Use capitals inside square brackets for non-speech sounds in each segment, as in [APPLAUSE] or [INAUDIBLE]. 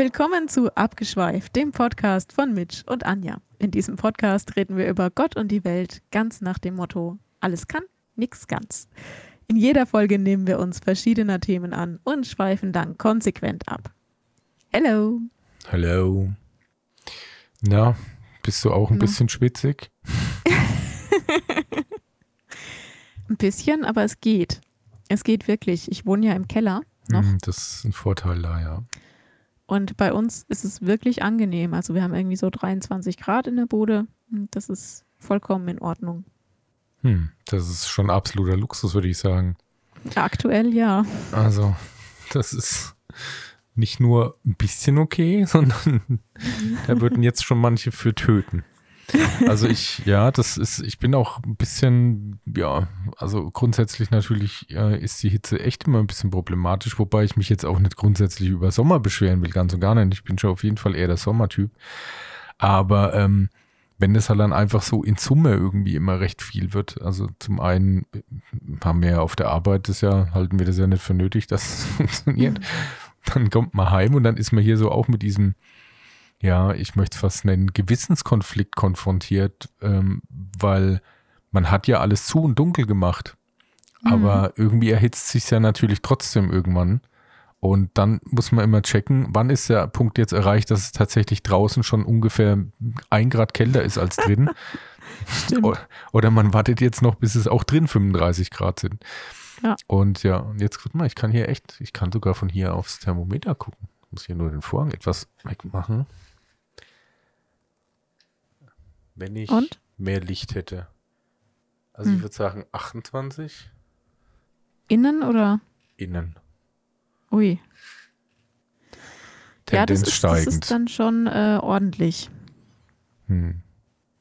Willkommen zu Abgeschweift, dem Podcast von Mitch und Anja. In diesem Podcast reden wir über Gott und die Welt ganz nach dem Motto: alles kann, nix ganz. In jeder Folge nehmen wir uns verschiedener Themen an und schweifen dann konsequent ab. Hello. Hallo. Na, bist du auch ein Na? bisschen schwitzig? [LAUGHS] Ein bisschen, aber es geht. Es geht wirklich. Ich wohne ja im Keller noch Hm, Das ist ein Vorteil da, ja. Und bei uns ist es wirklich angenehm. Also wir haben irgendwie so 23 Grad in der Bude. und Das ist vollkommen in Ordnung. Hm, das ist schon absoluter Luxus, würde ich sagen. Aktuell ja. Also, das ist nicht nur ein bisschen okay, [LAUGHS] sondern [LAUGHS] da würden jetzt schon manche für töten. Also ich, ja, das ist, ich bin auch ein bisschen, ja, also grundsätzlich natürlich äh, ist die Hitze echt immer ein bisschen problematisch, wobei ich mich jetzt auch nicht grundsätzlich über Sommer beschweren will, ganz und gar nicht. Ich bin schon auf jeden Fall eher der Sommertyp. Aber ähm, wenn das halt dann einfach so in Summe irgendwie immer recht viel wird, also zum einen haben wir ja auf der Arbeit das ja, halten wir das ja nicht für nötig, dass es [LAUGHS] funktioniert. Dann kommt man heim und dann ist man hier so auch mit diesem, ja, ich möchte es fast nennen, Gewissenskonflikt konfrontiert, ähm, weil man hat ja alles zu und dunkel gemacht. Aber irgendwie erhitzt sich ja natürlich trotzdem irgendwann. Und dann muss man immer checken, wann ist der Punkt jetzt erreicht, dass es tatsächlich draußen schon ungefähr ein Grad kälter ist als drin. [LAUGHS] Oder man wartet jetzt noch, bis es auch drin 35 Grad sind. Ja. Und ja, und jetzt guck mal, ich kann hier echt, ich kann sogar von hier aufs Thermometer gucken. Ich muss hier nur den Vorhang etwas wegmachen. Wenn ich Und? mehr Licht hätte. Also ich Hm. würde sagen 28 Innen oder? innen. Ui. Ja, das Tendenz ist, das steigend. ist dann schon äh, ordentlich. Hm.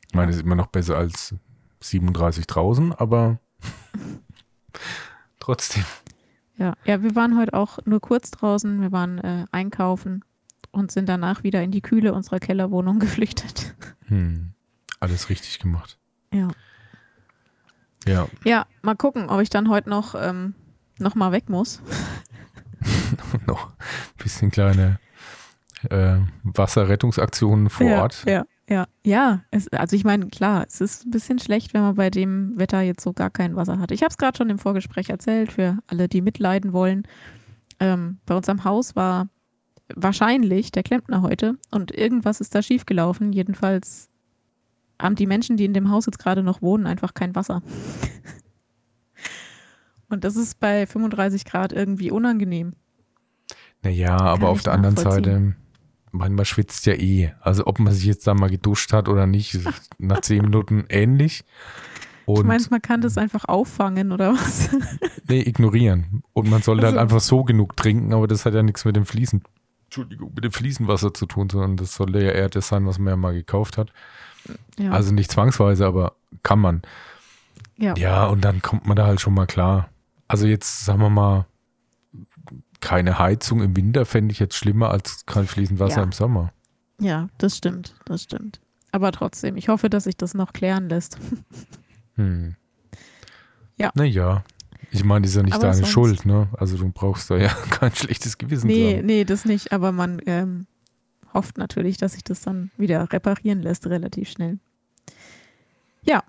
Ich meine, das ist immer noch besser als 37 draußen, aber [LAUGHS] trotzdem. Ja. ja, wir waren heute auch nur kurz draußen. Wir waren äh, einkaufen und sind danach wieder in die Kühle unserer Kellerwohnung [LAUGHS] geflüchtet. Hm. Alles richtig gemacht. Ja. Ja, Ja, mal gucken, ob ich dann heute noch, ähm, noch mal weg muss. [LAUGHS] noch ein bisschen kleine äh, Wasserrettungsaktionen vor ja, Ort. Ja, ja, ja. Es, also ich meine, klar, es ist ein bisschen schlecht, wenn man bei dem Wetter jetzt so gar kein Wasser hat. Ich habe es gerade schon im Vorgespräch erzählt, für alle, die mitleiden wollen. Ähm, bei uns am Haus war wahrscheinlich der Klempner heute und irgendwas ist da schiefgelaufen. Jedenfalls haben die Menschen, die in dem Haus jetzt gerade noch wohnen, einfach kein Wasser. und das ist bei 35 Grad irgendwie unangenehm. Naja, aber auf der anderen. Seite, manchmal schwitzt ja eh. Also ob man sich jetzt da mal geduscht hat oder nicht, nach zehn Minuten [LAUGHS] ähnlich. Und ich meine, man kann das einfach auffangen oder was? [LAUGHS] nee, ignorieren. Und man sollte halt Also- einfach so genug trinken, aber das hat ja nichts mit dem Fließen, Entschuldigung, mit dem Fliesenwasser zu tun, sondern das sollte ja eher das sein, was man ja mal gekauft hat. Ja. Also nicht zwangsweise, aber kann man. ja. Ja, und dann kommt man da halt schon mal klar. Also jetzt, sagen wir mal, keine Heizung im Winter fände ich jetzt schlimmer als kein fließend Wasser Ja. im Sommer. Ja, das stimmt, das stimmt. Aber trotzdem, ich hoffe, dass sich das noch klären lässt. [LAUGHS] Hm. Ja. Naja, ich meine, das ist ja nicht Aber deine sonst- Schuld, ne? Also du brauchst da ja [LAUGHS] kein schlechtes Gewissen Nee, haben. nee, das nicht, aber man ähm, hofft natürlich, dass sich das dann wieder reparieren lässt, relativ schnell. Ja,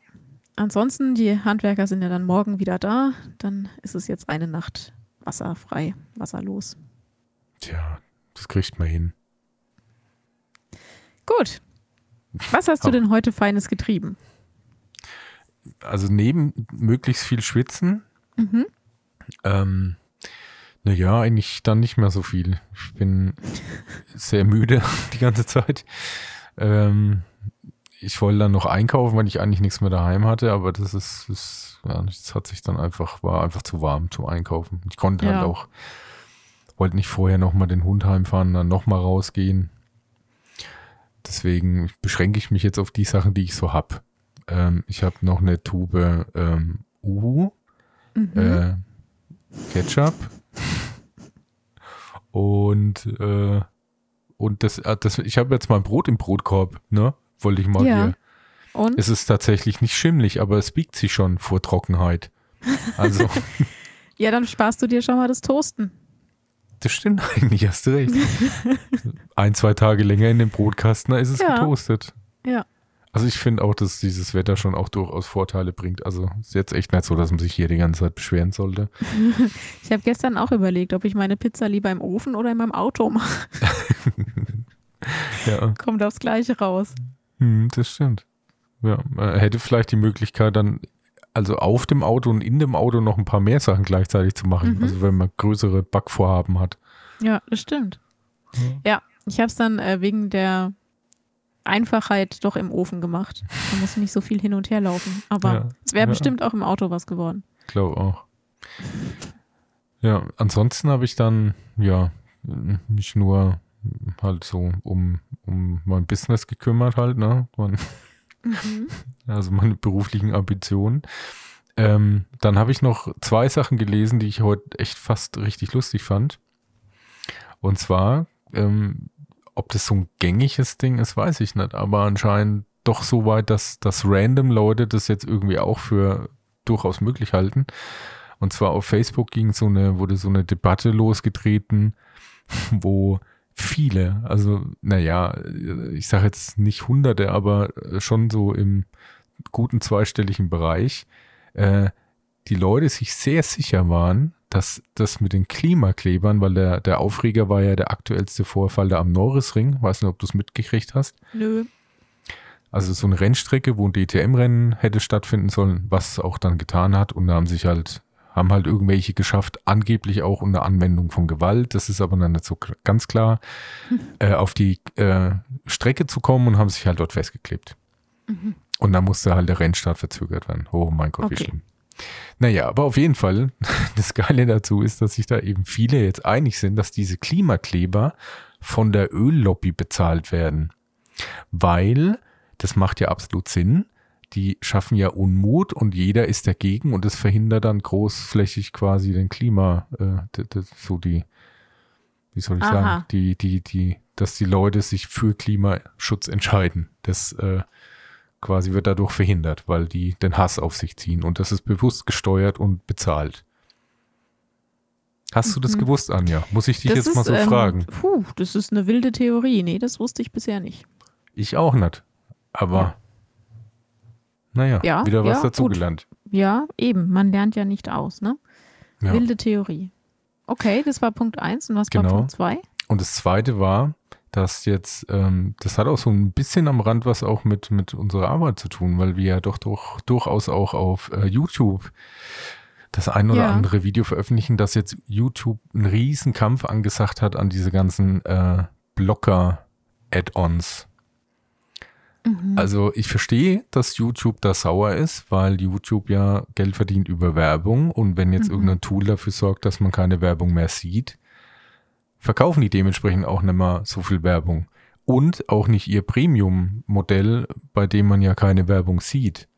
ansonsten, die Handwerker sind ja dann morgen wieder da. Dann ist es jetzt eine Nacht wasserfrei, wasserlos. Tja, das kriegt man hin. Gut. Was hast du denn heute Feines getrieben? Also neben möglichst viel Schwitzen, Mhm. ähm, naja, eigentlich dann nicht mehr so viel. Ich bin sehr müde [LAUGHS] die ganze Zeit. Ähm, ich wollte dann noch einkaufen, weil ich eigentlich nichts mehr daheim hatte, aber das ist, ist ja, das hat sich dann einfach, war einfach zu warm zum Einkaufen. Ich konnte Ja. halt auch, wollte nicht vorher nochmal den Hund heimfahren, dann nochmal rausgehen. Deswegen beschränke ich mich jetzt auf die Sachen, die ich so habe. Ähm, ich habe noch eine Tube ähm, Uhu, Mhm. äh, Ketchup [LAUGHS] und äh, und das, äh, das ich habe jetzt mal Brot im Brotkorb, ne? Wollte ich mal Ja. hier. Und? Es ist tatsächlich nicht schimmlig, aber es biegt sich schon vor Trockenheit. Also, [LAUGHS] Ja, dann sparst du dir schon mal das Toasten. das stimmt [LAUGHS] eigentlich, hast du recht. Ein, zwei Tage länger in dem Brotkasten, da ist es Ja. getoastet. Ja. Also ich finde auch, dass dieses Wetter schon auch durchaus Vorteile bringt. Also ist jetzt echt nicht so, dass man sich hier die ganze Zeit beschweren sollte. [LAUGHS] Ich habe gestern auch überlegt, ob ich meine Pizza lieber im Ofen oder in meinem Auto mache. [LAUGHS] Ja, Kommt aufs Gleiche raus. hm, das stimmt. Ja, man hätte vielleicht die Möglichkeit dann, also auf dem Auto und in dem Auto noch ein paar mehr Sachen gleichzeitig zu machen. Mhm. Also wenn man größere Backvorhaben hat. Ja, das stimmt. Ja, ich habe es dann äh, wegen der Einfachheit doch im Ofen gemacht. Da muss ich nicht so viel hin und her laufen. Aber Ja, es wäre ja. bestimmt auch im Auto was geworden. glaube auch. Ja, ansonsten habe ich dann, ja, mich nur halt so um, um mein Business gekümmert halt, ne? Mein, [LAUGHS] also meine beruflichen Ambitionen. Ähm, dann habe ich noch zwei Sachen gelesen, die ich heute echt fast richtig lustig fand. Und zwar, ähm, ob das so ein gängiges Ding ist, weiß ich nicht, aber anscheinend doch so weit, dass, dass random Leute das jetzt irgendwie auch für durchaus möglich halten. Und zwar auf Facebook ging so eine, wurde so eine Debatte losgetreten, [LAUGHS] wo viele, also naja, ich sage jetzt nicht Hunderte, aber schon so im guten zweistelligen Bereich, äh, die Leute sich sehr sicher waren, dass das mit den Klimaklebern, weil der, der Aufreger war ja der aktuellste Vorfall da am Norrisring, weiß nicht, ob du es mitgekriegt hast. Nö. Also so eine Rennstrecke, wo ein DTM-Rennen hätte stattfinden sollen, was es auch dann getan hat. Und da haben sich halt, haben halt irgendwelche geschafft, angeblich auch unter Anwendung von Gewalt, das ist aber dann nicht so ganz klar, [LAUGHS] äh, auf die äh, Strecke zu kommen und haben sich halt dort festgeklebt. Und dann musste halt der Rennstart verzögert werden. Oh mein Gott, wie Okay. schlimm. Naja, aber auf jeden Fall, [LAUGHS] das Geile dazu ist, dass sich da eben viele jetzt einig sind, dass diese Klimakleber von der Öllobby bezahlt werden. Weil, das macht ja absolut Sinn, die schaffen ja Unmut und jeder ist dagegen und das verhindert dann großflächig quasi den Klima, äh, so die, wie soll ich Aha. sagen, die, die, die, dass die Leute sich für Klimaschutz entscheiden. Das äh, quasi wird dadurch verhindert, weil die den Hass auf sich ziehen und das ist bewusst gesteuert und bezahlt. Hast du das Mhm. gewusst, Anja? Muss ich dich Das jetzt mal ist, so ähm, fragen? Puh, das ist eine wilde Theorie. Nee, das wusste ich bisher nicht. Ich auch nicht. Aber naja, Ja, wieder was ja, dazugelernt. Ja, eben. Man lernt ja nicht aus, ne? Ja. Wilde Theorie. Okay, das war Punkt 1 und was war Genau. Punkt 2? Und das zweite war, dass jetzt, ähm, das hat auch so ein bisschen am Rand was auch mit, mit unserer Arbeit zu tun, weil wir ja doch, doch durchaus auch auf äh, YouTube das ein oder Ja. andere Video veröffentlichen, dass jetzt YouTube einen riesen Kampf angesagt hat an diese ganzen äh, Blocker-Add-ons. Mhm. Also ich verstehe, dass YouTube da sauer ist, weil YouTube ja Geld verdient über Werbung und wenn jetzt Mhm. irgendein Tool dafür sorgt, dass man keine Werbung mehr sieht, verkaufen die dementsprechend auch nicht mehr so viel Werbung. Und auch nicht ihr Premium-Modell, bei dem man ja keine Werbung sieht.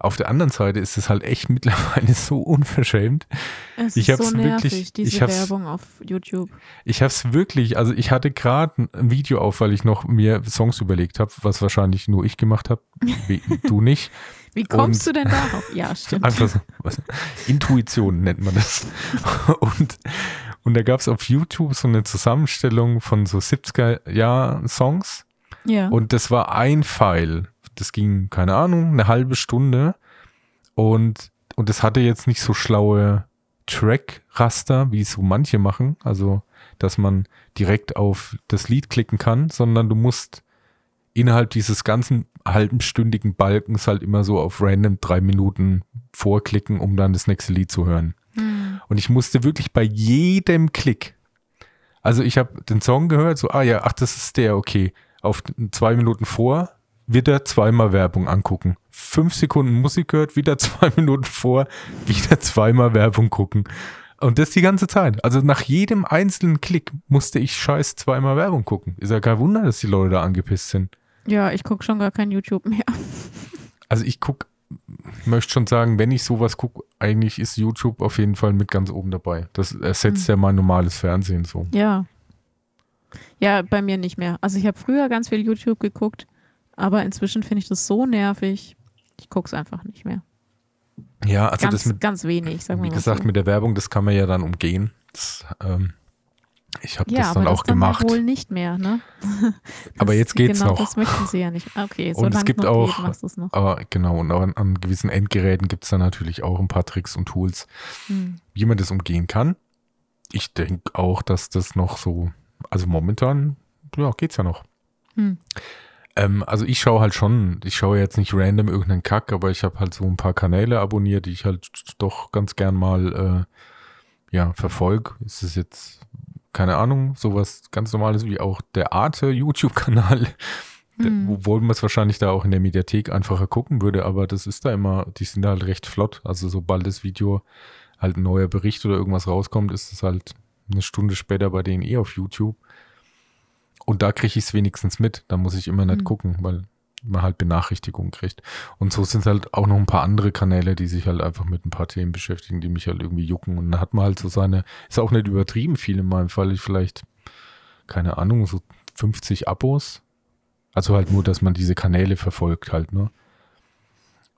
Auf der anderen Seite ist es halt echt [LAUGHS] mittlerweile so unverschämt. Es ich ist hab's so nervig, wirklich- diese ich hab's- Werbung auf YouTube. Ich habe es wirklich, also ich hatte gerade ein Video auf, weil ich noch mir Songs überlegt habe, was wahrscheinlich nur ich gemacht habe, [LAUGHS] du nicht. Wie kommst Und- du denn darauf? Ja, stimmt. [LAUGHS] Einfach so, was, Intuition nennt man das. Und, und da gab es auf YouTube so eine Zusammenstellung von so 70er-Jahr-Songs. Ja. Und das war ein Pfeil. Das ging, keine Ahnung, eine halbe Stunde. Und, und das hatte jetzt nicht so schlaue Track-Raster, wie es so manche machen. Also, dass man direkt auf das Lied klicken kann, sondern du musst innerhalb dieses ganzen halbstündigen Balkens halt immer so auf random drei Minuten vorklicken, um dann das nächste Lied zu hören. Und ich musste wirklich bei jedem Klick, also ich habe den Song gehört, so, ah ja, ach, das ist der, okay. Auf zwei Minuten vor, wieder zweimal Werbung angucken. Fünf Sekunden Musik gehört, wieder [LAUGHS] zwei Minuten vor, wieder zweimal Werbung gucken. Und das die ganze Zeit. Also nach jedem einzelnen Klick musste ich scheiß zweimal Werbung gucken. Ist ja kein Wunder, dass die Leute da angepisst sind. Ja, ich gucke schon gar kein YouTube mehr. Also ich gucke, möchte schon sagen, wenn ich sowas gucke, eigentlich ist YouTube auf jeden Fall mit ganz oben dabei. Das ersetzt ja mein normales Fernsehen so. Ja. Ja, bei mir nicht mehr. Also ich habe früher ganz viel YouTube geguckt, aber inzwischen finde ich das so nervig. Ich gucke es einfach nicht mehr. Ja, also ganz, das mit, ganz wenig, sagen wir wie mal gesagt, so. mit der Werbung, das kann man ja dann umgehen. Das, ähm, Ich habe Ja, das dann auch das dann gemacht. wohl nicht mehr, ne? [LAUGHS] Aber jetzt geht's genau, noch. Das möchten sie ja nicht. Okay, Und solange es gibt auch- geht. Aber genau, und an, an gewissen Endgeräten gibt es dann natürlich auch ein paar Tricks und Tools, Hm. wie man das umgehen kann. Ich denke auch, dass das noch so, also momentan, ja, geht's ja noch. Hm. Ähm, also ich schaue halt schon, ich schaue jetzt nicht random irgendeinen Kack, aber ich habe halt so ein paar Kanäle abonniert, die ich halt doch ganz gern mal äh, ja, verfolge. Ist es jetzt, keine Ahnung, sowas ganz normales wie auch der Arte YouTube-Kanal, der- Hm. obwohl man es wahrscheinlich da auch in der Mediathek einfacher gucken würde, aber das ist da immer, die sind halt recht flott. Also sobald das Video halt ein neuer Bericht oder irgendwas rauskommt, ist es halt eine Stunde später bei denen eh auf YouTube. Und da kriege ich es wenigstens mit. Da muss ich immer nicht Mhm. gucken, weil man halt Benachrichtigungen kriegt. Und so sind halt auch noch ein paar andere Kanäle, die sich halt einfach mit ein paar Themen beschäftigen, die mich halt irgendwie jucken. Und dann hat man halt so seine, ist auch nicht übertrieben viel in meinem Fall. Ich vielleicht, keine Ahnung, so 50 Abos. Also halt nur, dass man diese Kanäle verfolgt halt, ne?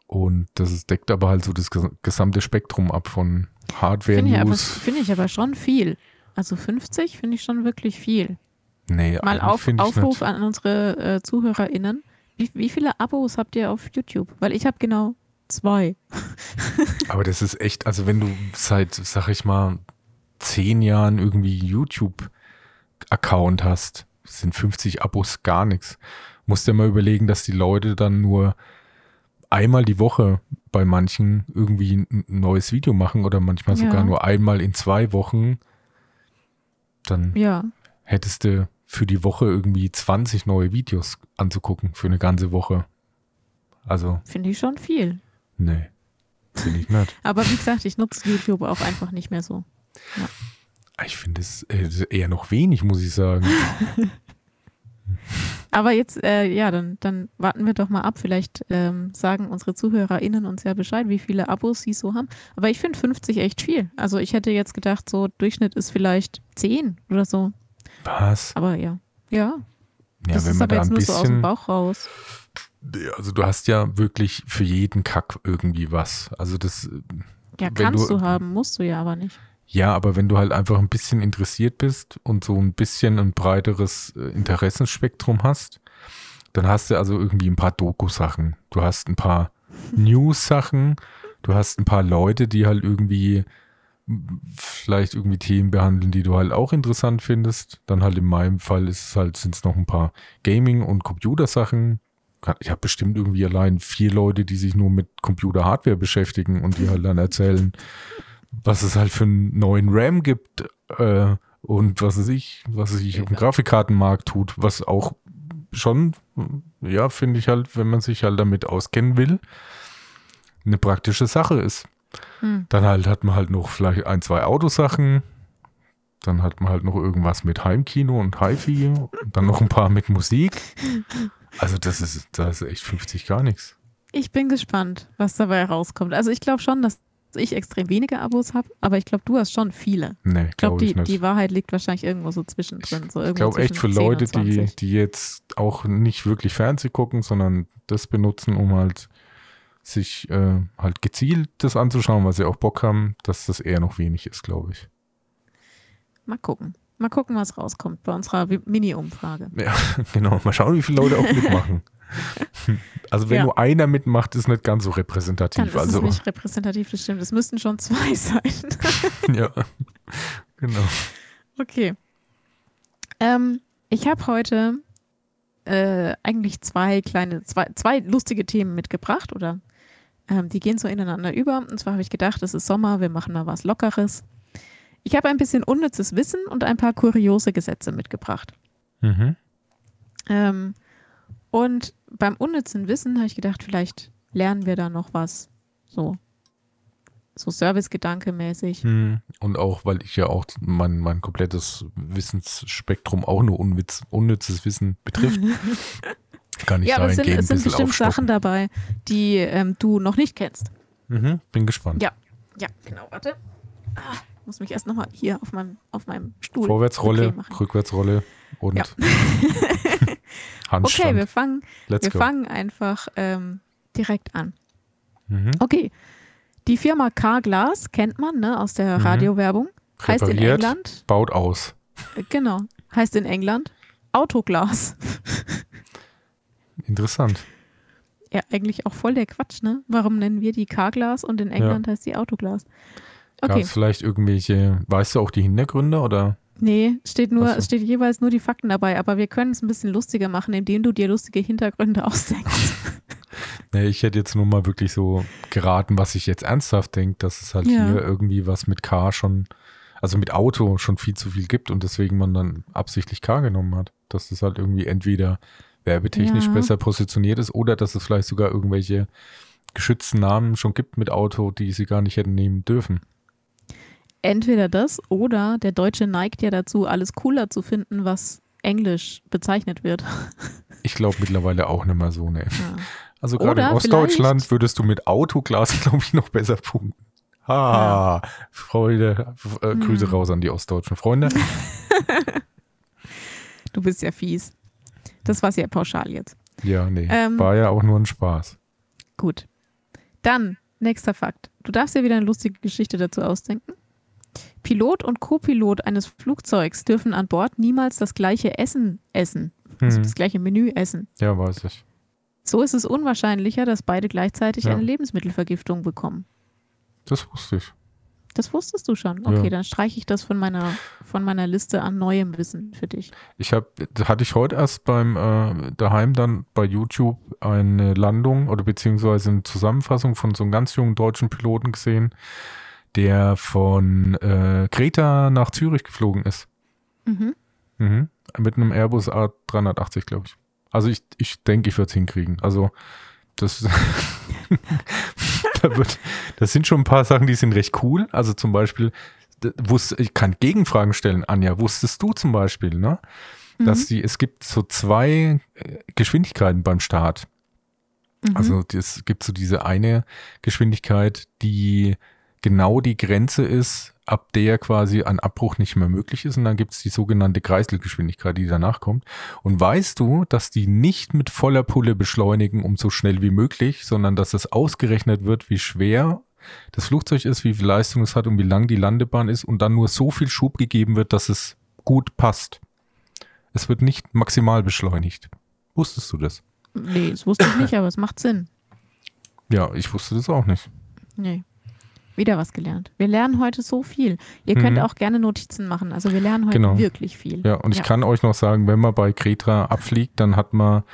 Und das ist, deckt aber halt so das ges- gesamte Spektrum ab von Hardware, Finde ich, aber, finde ich aber schon viel. Also 50 finde ich schon wirklich viel. Nee, Mal auf, find Aufruf an unsere äh, ZuhörerInnen. Wie, wie viele Abos habt ihr auf YouTube? Weil ich habe genau zwei. [LAUGHS] Aber das ist echt, also wenn du seit, sag ich mal, zehn Jahren irgendwie YouTube-Account hast, sind 50 Abos gar nichts. Musst dir mal überlegen, dass die Leute dann nur einmal die Woche bei manchen irgendwie ein neues Video machen oder manchmal sogar Ja. nur einmal in zwei Wochen. Dann Ja. hättest du für die Woche irgendwie 20 neue Videos anzugucken für eine ganze Woche. Also, Finde ich schon viel. nee, finde ich nicht. [LAUGHS] Aber wie gesagt, ich nutze YouTube auch einfach nicht mehr so. Ich finde es äh, eher noch wenig, muss ich sagen. [LAUGHS] Aber jetzt, äh, ja, dann, dann warten wir doch mal ab. Vielleicht ähm, sagen unsere ZuhörerInnen uns ja Bescheid, wie viele Abos sie so haben. Aber ich finde 50 echt viel. Also ich hätte jetzt gedacht, so Durchschnitt ist vielleicht 10 oder so. Was? Aber ja. Ja, Ja, das wenn ist man aber da jetzt ein nur so aus dem bisschen. Bauch raus. Also, du hast ja wirklich für jeden Kack irgendwie was. Also, das. Ja, wenn kannst du- du haben, musst du ja aber nicht. Ja, aber wenn du halt einfach ein bisschen interessiert bist und so ein bisschen ein breiteres äh, Interessenspektrum hast, dann hast du also irgendwie ein paar Doku-Sachen. Du hast ein paar [LAUGHS] News-Sachen. Du hast ein paar Leute, die halt irgendwie vielleicht irgendwie Themen behandeln, die du halt auch interessant findest. Dann halt in meinem Fall ist es halt, sind es noch ein paar Gaming- und Computersachen. Ich habe bestimmt irgendwie allein vier Leute, die sich nur mit Computer-Hardware beschäftigen und die halt dann erzählen, was es halt für einen neuen RAM gibt äh, und was es ich, was es sich auf dem Grafikkartenmarkt tut, was auch schon, ja, finde ich halt, wenn man sich halt damit auskennen will, eine praktische Sache ist. Hm. Dann halt hat man halt noch vielleicht ein, zwei Autosachen. Dann hat man halt noch irgendwas mit Heimkino und HiFi und dann noch ein paar mit Musik. Also das ist, das ist echt 50 gar nichts. Ich bin gespannt, was dabei rauskommt. Also ich glaube schon, dass ich extrem wenige Abos habe, aber ich glaube, du hast schon viele. Nee, Ich glaube, ich die, nicht. die Wahrheit liegt wahrscheinlich irgendwo so zwischendrin. So ich glaube echt für zwischen 10 und Leute, die, 20. die jetzt auch nicht wirklich Fernseh gucken, sondern das benutzen, um halt sich äh, halt gezielt das anzuschauen, weil sie auch Bock haben, dass das eher noch wenig ist, glaube ich. Mal gucken. Mal gucken, was rauskommt bei unserer Mini-Umfrage. Ja, [LAUGHS] genau. Mal schauen, wie viele Leute auch mitmachen. [LAUGHS] Also wenn Ja. nur einer mitmacht, ist nicht ganz so Dann repräsentativ. ist also es nicht repräsentativ, das stimmt. Es müssten schon zwei [LAUGHS] sein. ja, genau. Okay. Ähm, ich habe heute äh, eigentlich zwei kleine, zwei, zwei lustige Themen mitgebracht oder ähm, die gehen so ineinander über. Und zwar habe ich gedacht, es ist Sommer, wir machen mal was Lockeres. Ich habe ein bisschen unnützes Wissen und ein paar kuriose Gesetze mitgebracht. Mhm. Ähm, und beim unnützen Wissen habe ich gedacht, vielleicht lernen wir da noch was. So. So Servicegedanke mäßig. Hm. Und auch, weil ich ja auch mein, mein komplettes Wissensspektrum auch nur unwitz, unnützes Wissen betrifft, [LAUGHS] kann ich Ja, aber es sind, es sind bestimmt aufstocken. Sachen dabei, die ähm, du noch nicht kennst. Mhm. Bin gespannt. Ja. Ja, genau, warte. Ah, muss mich erst nochmal hier auf meinem, auf meinem Stuhl. Vorwärtsrolle. Rückwärtsrolle und Ja. [LAUGHS] Handstand. Okay, wir fangen, Let's wir go. fangen einfach ähm, direkt an. Mhm. Okay. Die Firma Carglass kennt man ne, aus der Mhm. Radiowerbung. Heißt in England, baut aus. Genau. Heißt in England Autoglas. Interessant. Ja, eigentlich auch voll der Quatsch, ne? Warum nennen wir die Carglass und in England heißt die Autoglas? Gab Okay. es vielleicht irgendwelche, weißt du auch die Hintergründe oder? Nee, steht nur, so. es steht jeweils nur die Fakten dabei, aber wir können es ein bisschen lustiger machen, indem du dir lustige Hintergründe [LAUGHS] ausdenkst. [LAUGHS] Nee, ich hätte jetzt nur mal wirklich so geraten, was ich jetzt ernsthaft denke, dass es halt Ja. hier irgendwie was mit Car schon, also mit Auto schon viel zu viel gibt und deswegen man dann absichtlich Car genommen hat. Dass es halt irgendwie entweder werbetechnisch Ja. besser positioniert ist oder dass es vielleicht sogar irgendwelche geschützten Namen schon gibt mit Auto, die sie gar nicht hätten nehmen dürfen. Entweder das oder der Deutsche neigt ja dazu, alles cooler zu finden, was Englisch bezeichnet wird. [LAUGHS] Ich glaube mittlerweile auch nicht mehr so, ne. Ja. Also gerade in Ostdeutschland würdest du mit Autoglas, [LAUGHS] glaube ich, noch besser punkten. Ha, Freude, äh, Grüße Hm. raus an die ostdeutschen Freunde. [LAUGHS] Du bist ja fies. Das war sehr pauschal jetzt. Ja, nee, Ähm. war ja auch nur ein Spaß. Gut. Dann, nächster Fakt. Du darfst dir wieder eine lustige Geschichte dazu ausdenken. Pilot und Co-Pilot eines Flugzeugs dürfen an Bord niemals das gleiche Essen essen. Also Hm. das gleiche Menü essen. Ja, weiß ich. So ist es unwahrscheinlicher, dass beide gleichzeitig Ja. eine Lebensmittelvergiftung bekommen. Das wusste ich. Das wusstest du schon. Okay, Ja. dann streiche ich das von meiner, von meiner Liste an neuem Wissen für dich. Ich habe, hatte ich heute erst beim äh, daheim dann bei YouTube eine Landung oder beziehungsweise eine Zusammenfassung von so einem ganz jungen deutschen Piloten gesehen, der von äh, Kreta nach Zürich geflogen ist. Mhm. Mhm. Mit einem Airbus A380, glaube ich. Also ich, ich denke, ich würde es hinkriegen. Also das, [LAUGHS] da wird, das sind schon ein paar Sachen, die sind recht cool. Also zum Beispiel, wusste, ich kann Gegenfragen stellen, Anja. Wusstest du zum Beispiel, ne? Mhm. Dass die, es gibt so zwei äh, Geschwindigkeiten beim Start. Mhm. Also es gibt so diese eine Geschwindigkeit, die genau die Grenze ist, ab der quasi ein Abbruch nicht mehr möglich ist. Und dann gibt es die sogenannte Kreiselgeschwindigkeit, die danach kommt. Und weißt du, dass die nicht mit voller Pulle beschleunigen, um so schnell wie möglich, sondern dass es ausgerechnet wird, wie schwer das Flugzeug ist, wie viel Leistung es hat und wie lang die Landebahn ist und dann nur so viel Schub gegeben wird, dass es gut passt. Es wird nicht maximal beschleunigt. Wusstest du das? nee, das wusste ich nicht, aber es macht Sinn. Ja, ich wusste das auch nicht. Nee. Wieder was gelernt. Wir lernen heute so viel. Ihr könnt Mhm. auch gerne Notizen machen. Also wir lernen heute Genau. wirklich viel. Ja, und ich kann euch noch sagen, wenn man bei Kreta abfliegt, dann hat man,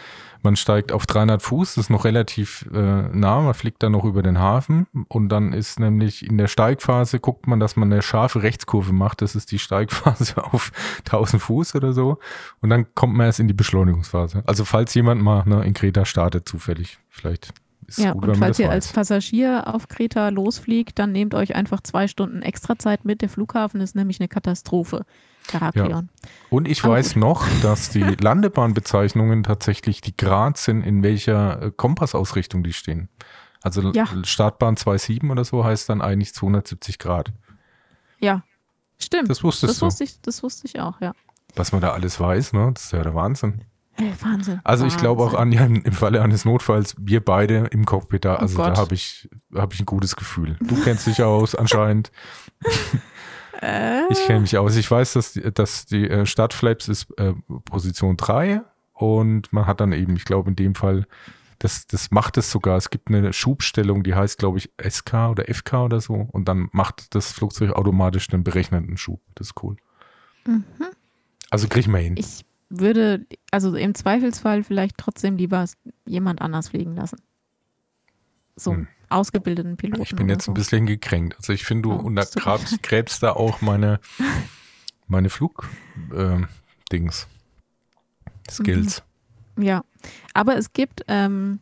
man steigt auf 300 Fuß, das ist noch relativ äh, nah, man fliegt dann noch über den Hafen und dann ist nämlich in der Steigphase, guckt man, dass man eine scharfe Rechtskurve macht, das ist die Steigphase [LAUGHS] auf 1000 Fuß oder so und dann kommt man erst in die Beschleunigungsphase. Also falls jemand mal ne, in Kreta startet, zufällig, vielleicht ist Ja, gut, und falls ihr als weiß. Passagier auf Kreta losfliegt, dann nehmt euch einfach zwei Stunden extra Zeit mit. Der Flughafen ist nämlich eine Katastrophe. Heraklion. Und ich Aber weiß noch, dass die [LAUGHS] Landebahnbezeichnungen tatsächlich die Grad sind, in welcher äh, Kompassausrichtung die stehen. Also Ja. Startbahn 2,7 oder so heißt dann eigentlich 270 Grad. Ja, stimmt. Das wusstest Das du. wusste, ich, das wusste ich auch, ja. Was man da alles weiß, ne? Das ist ja der Wahnsinn. Wahnsinn. Also ich glaube auch, Wahnsinn. Anja, im, Falle eines Notfalls, wir beide im Cockpit da, Oh also da Gott. habe ich, hab ich ein gutes Gefühl. Du kennst dich aus anscheinend. [LAUGHS] Äh, Ich kenne mich aus. Ich weiß, dass die, dass die äh, Startflaps ist äh, Position 3 und man hat dann eben, ich glaube in dem Fall, das, das macht es sogar. Es gibt eine Schubstellung, die heißt, glaube ich, SK oder FK oder so und dann macht das Flugzeug automatisch den berechneten Schub. Das ist cool. Mhm. Also krieg ich mal hin. ich würde, also im Zweifelsfall vielleicht trotzdem lieber jemand anders fliegen lassen. So einen Hm. ausgebildeten Piloten. Ich bin jetzt so. ein bisschen gekränkt. Also ich finde, du Oh, mir untergräbst da auch meine, meine Flug äh, Dings. Skills. Ja, aber es gibt ähm,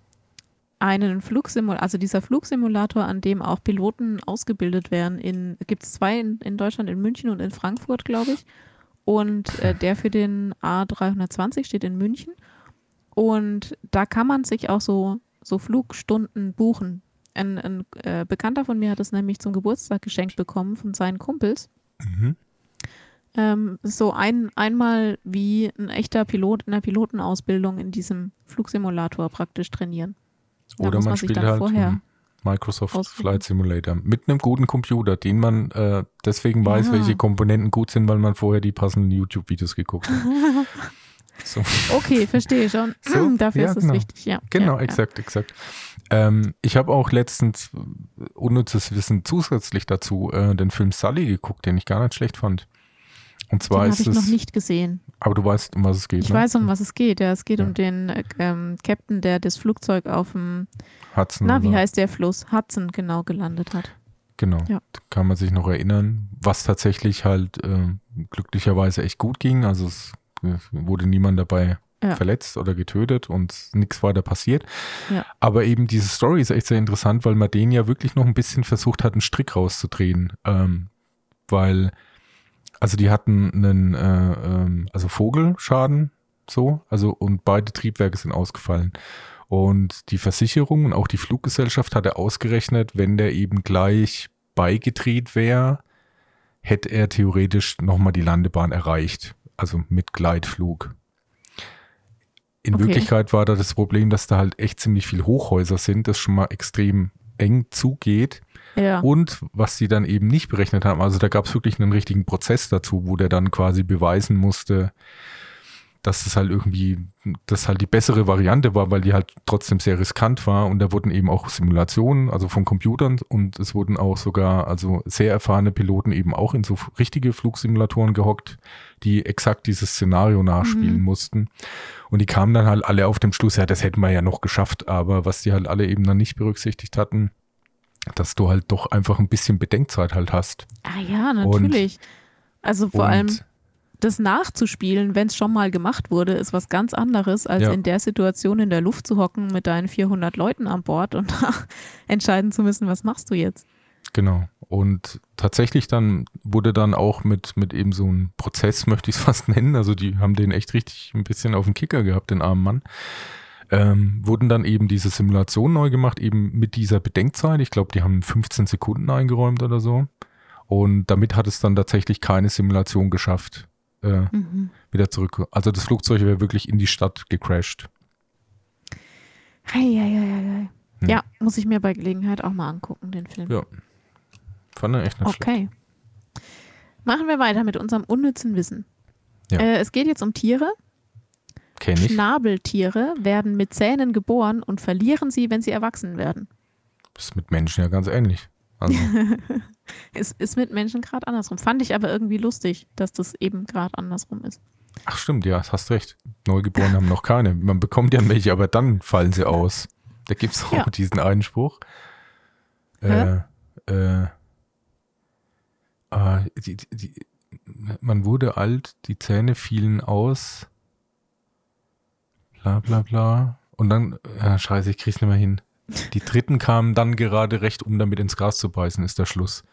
einen Flugsimulator, also dieser Flugsimulator, an dem auch Piloten ausgebildet werden. In gibt es zwei in, in Deutschland, in München und in Frankfurt, glaube ich. Und äh, [LAUGHS] der für den A320 steht in München. Und da kann man sich auch so, so Flugstunden buchen. Ein, ein äh, Bekannter von mir hat es nämlich zum Geburtstag geschenkt bekommen von seinen Kumpels. Mhm. Ähm, so ein, einmal wie ein echter Pilot in der Pilotenausbildung in diesem Flugsimulator praktisch trainieren. Da Oder muss man man sich spielt dann halt, vorher- Microsoft Aussuchen. Flight Simulator. Mit einem guten Computer, den man äh, deswegen weiß, Ja. welche Komponenten gut sind, weil man vorher die passenden YouTube-Videos geguckt hat. [LAUGHS] so. Okay, verstehe schon. [LAUGHS] So, [CLEARS THROAT] Dafür ja, ist es genau. wichtig, ja. Genau, ja, exakt, exakt. Ähm, ich habe auch letztens äh, unnützes Wissen zusätzlich dazu äh, den Film Sully geguckt, den ich gar nicht schlecht fand. Und zwar Den habe ist ich noch es, nicht gesehen. aber du weißt, um was es geht, Ich ne? weiß, um was es geht. Ja, es geht Ja. um den äh, ähm, Captain, der das Flugzeug auf dem, Hudson na, wie heißt der Fluss? Hudson, genau, gelandet hat. Genau, Ja. kann man sich noch erinnern, was tatsächlich halt äh, glücklicherweise echt gut ging. Also es äh, wurde niemand dabei Ja. verletzt oder getötet und nichts weiter passiert. Ja. Aber eben diese Story ist echt sehr interessant, weil man den ja wirklich noch ein bisschen versucht hat, einen Strick rauszudrehen. Ähm, weil, also die hatten einen, äh, ähm, also Vogelschaden, so, also und beide Triebwerke sind ausgefallen. Und die Versicherung und auch die Fluggesellschaft hatte ausgerechnet, wenn der eben gleich beigedreht wäre, hätte er theoretisch nochmal die Landebahn erreicht. Also mit Gleitflug. In Okay. Wirklichkeit war da das Problem, dass da halt echt ziemlich viel Hochhäuser sind, das schon mal extrem eng zugeht. Ja. Und was sie dann eben nicht berechnet haben, also da gab es wirklich einen richtigen Prozess dazu, wo der dann quasi beweisen musste, dass es halt irgendwie, das halt die bessere Variante war, weil die halt trotzdem sehr riskant war. Und da wurden eben auch Simulationen, also von Computern und es wurden auch sogar, also sehr erfahrene Piloten eben auch in so richtige Flugsimulatoren gehockt, die exakt dieses Szenario nachspielen Mhm. mussten. Und die kamen dann halt alle auf dem Schluss, ja, das hätten wir ja noch geschafft, aber was die halt alle eben dann nicht berücksichtigt hatten, dass du halt doch einfach ein bisschen Bedenkzeit halt hast. Ah ja, natürlich. also vor und allem das nachzuspielen, wenn es schon mal gemacht wurde, ist was ganz anderes, als Ja. in der Situation in der Luft zu hocken mit deinen 400 Leuten an Bord und [LAUGHS] entscheiden zu müssen, was machst du jetzt? Genau. Und tatsächlich dann wurde dann auch mit, mit eben so einem Prozess, [LAUGHS] möchte ich es fast nennen, also die haben den echt richtig ein bisschen auf den Kicker gehabt, den armen Mann, ähm, wurden dann eben diese Simulation neu gemacht, eben mit dieser Bedenkzeit. Ich glaube, die haben 15 Sekunden eingeräumt oder so. Und damit hat es dann tatsächlich keine Simulation geschafft, äh, Mhm. wieder zurück. Also das Flugzeug wäre wirklich in die Stadt gecrashed. Hei, hei, hei. Hm. Ja, muss ich mir bei Gelegenheit auch mal angucken, den Film. Ja. Fand er echt nicht schlecht. Okay. Machen wir weiter mit unserem unnützen Wissen. Ja. Äh, es geht jetzt um Tiere. Kenn ich. Schnabeltiere werden mit Zähnen geboren und verlieren sie, wenn sie erwachsen werden. Ist mit Menschen ja ganz ähnlich. Also, [LAUGHS] Es ist mit Menschen gerade andersrum. Fand ich aber irgendwie lustig, dass das eben gerade andersrum ist. ach stimmt, ja, hast recht. Neugeborene haben noch keine. Man bekommt ja welche, aber dann fallen sie aus. Da gibt es auch Ja. diesen einen Spruch. Äh, äh, äh, die, die, die, man wurde alt, die Zähne fielen aus. Bla bla bla. Und dann, äh, scheiße, ich krieg's nicht mehr hin. Die dritten kamen dann gerade recht, um damit ins Gras zu beißen, ist der Schluss.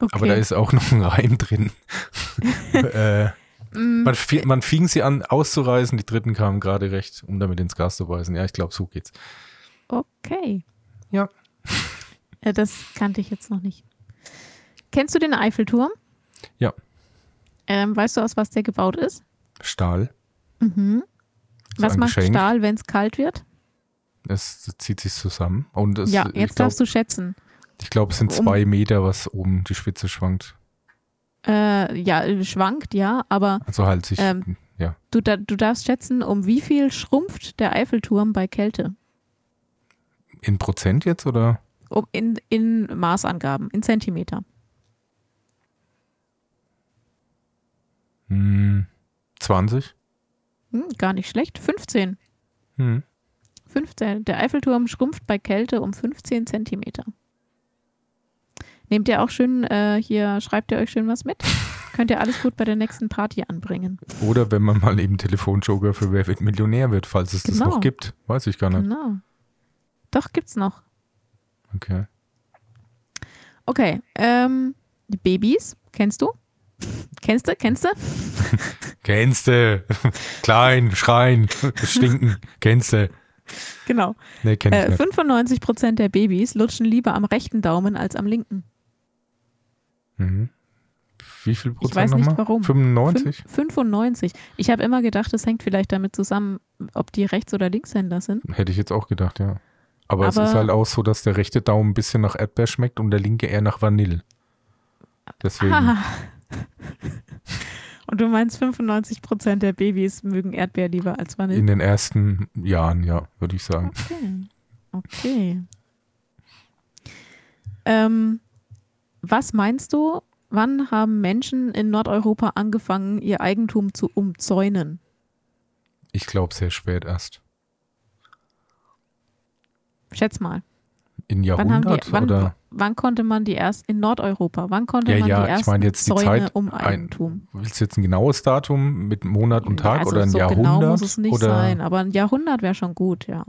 Okay. Aber da ist auch noch ein Reim drin. [LAUGHS] äh, Mm, man, man fing sie an auszureißen, die dritten kamen gerade recht, um damit ins Gas zu beißen. Ja, ich glaube, so geht's. okay. Ja. [LAUGHS] Ja, das kannte ich jetzt noch nicht. Kennst du den Eiffelturm? Ja. Ähm, weißt du, aus was der gebaut ist? Stahl. Mhm. Was macht Geschenk. Stahl, wenn es kalt wird? Es zieht sich zusammen. Und es, ja, jetzt glaube, darfst du schätzen. ich glaub, es sind um- zwei Meter, was oben die Spitze schwankt. Äh, ja, schwankt, ja, aber Also halt sich, Ähm, ja. du, du darfst schätzen, um wie viel schrumpft der Eiffelturm bei Kälte? In Prozent jetzt oder? Um, in, in Maßangaben, in Zentimeter. Hm, 20? Hm, gar nicht schlecht. 15. Hm. 15. Der Eiffelturm schrumpft bei Kälte um 15 Zentimeter. Nehmt ihr auch schön äh, hier, schreibt ihr euch schön was mit? [LAUGHS] Könnt ihr alles gut bei der nächsten Party anbringen. Oder wenn man mal eben Telefonjoker für Wer wird Millionär wird, falls es das Genau. noch gibt. Weiß ich gar nicht. Genau. Doch, gibt's noch. Okay. Okay. Ähm, die Babys, kennst du? Kennst du? Kennst du? [LAUGHS] Kennst du? [LAUGHS] Klein, schreien, stinken. Kennst du? Genau. Nee, kenn ich Äh, nicht. 95 Prozent der Babys lutschen lieber am rechten Daumen als am linken. Mhm. Wie viel Prozent weiß nicht, nochmal? warum. 95? Fünf- 95. Ich habe immer gedacht, es hängt vielleicht damit zusammen, ob die Rechts- oder Linkshänder sind. Hätte ich jetzt auch gedacht, ja. Aber, es Aber- ist halt auch so, dass der rechte Daumen ein bisschen nach Erdbeer schmeckt und der linke eher nach Vanille. Deswegen, Haha. Und du meinst, 95% der Babys mögen Erdbeer lieber als Vanille? in den ersten Jahren, ja, würde ich sagen. Okay. Okay. Ähm, was meinst du, wann haben Menschen in Nordeuropa angefangen, ihr Eigentum zu umzäunen? Ich glaube sehr spät erst. Schätz mal. In Wann, haben die, Jahrhundert wann, oder? Wann konnte man die erst in Nordeuropa? Wann konnte Ja, man ja, die ich ersten meine jetzt die Zäune Zeit um ein- Eigentum? Willst du jetzt ein genaues Datum mit Monat und Tag also oder ein so Jahrhundert? genau muss es nicht oder sein, aber ein Jahrhundert wäre schon gut, ja.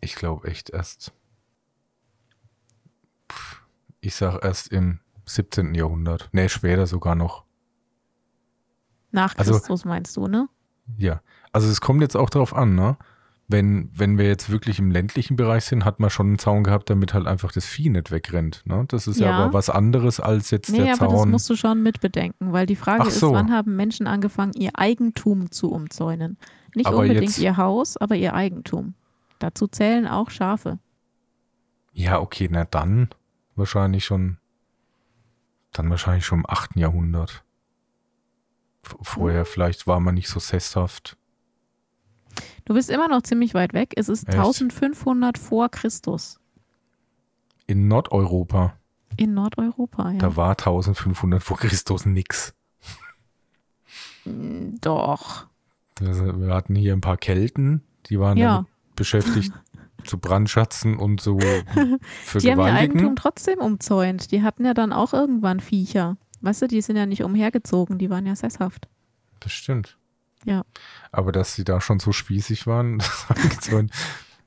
Ich glaube echt erst. Ich sag erst im 17. Jahrhundert. Nee, später sogar noch. Nach Also- Christus meinst du, ne? Ja. Also es kommt jetzt auch darauf an, ne? Wenn, wenn wir jetzt wirklich im ländlichen Bereich sind, hat man schon einen Zaun gehabt, damit halt einfach das Vieh nicht wegrennt. Ne? Das ist ja, Ja. aber was anderes als jetzt Nee, der aber das Zaun. musst du schon mitbedenken, weil die Frage Ach ist, so. wann haben Menschen angefangen, ihr Eigentum zu umzäunen? Nicht Aber unbedingt ihr Haus, aber ihr Eigentum. Dazu zählen auch Schafe. Ja, okay, na dann wahrscheinlich schon, dann wahrscheinlich schon im 8. Jahrhundert. V- Hm. Vorher vielleicht war man nicht so sesshaft. Du bist immer noch ziemlich weit weg. Es ist Echt? 1500 vor Christus In Nordeuropa, in Nordeuropa. Ja. da war 1500 vor Christus nix. Doch. Also Wir hatten hier ein paar Kelten, die waren Ja. beschäftigt [LAUGHS] zu brandschatzen und so [LAUGHS] Die haben ihr vergewaltigen. Eigentum trotzdem umzäunt. Die hatten ja dann auch irgendwann Viecher. Weißt du, die sind ja nicht umhergezogen, die waren ja sesshaft. Das stimmt. Ja. Aber dass sie da schon so spießig waren, [LAUGHS] das ich so ein-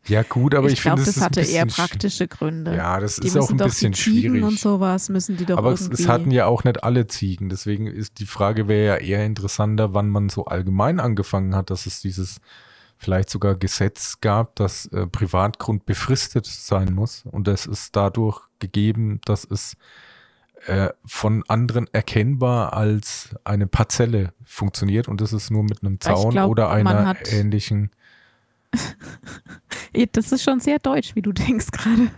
ja gut, aber ich, ich glaube, finde, das ist hatte eher praktische Gründe. Ja, das die ist auch ein doch bisschen schwierig. und sowas müssen die doch Aber es, irgendwie. es hatten ja auch nicht alle Ziegen. Deswegen ist die Frage wäre ja eher interessanter, wann man so allgemein angefangen hat, dass es dieses vielleicht sogar Gesetz gab, dass äh, Privatgrund befristet sein muss. Und das ist dadurch gegeben, dass es äh, von anderen erkennbar als eine Parzelle funktioniert und das ist nur mit einem Zaun glaub, oder einer ähnlichen. [LAUGHS] Das ist schon sehr deutsch, wie du denkst gerade.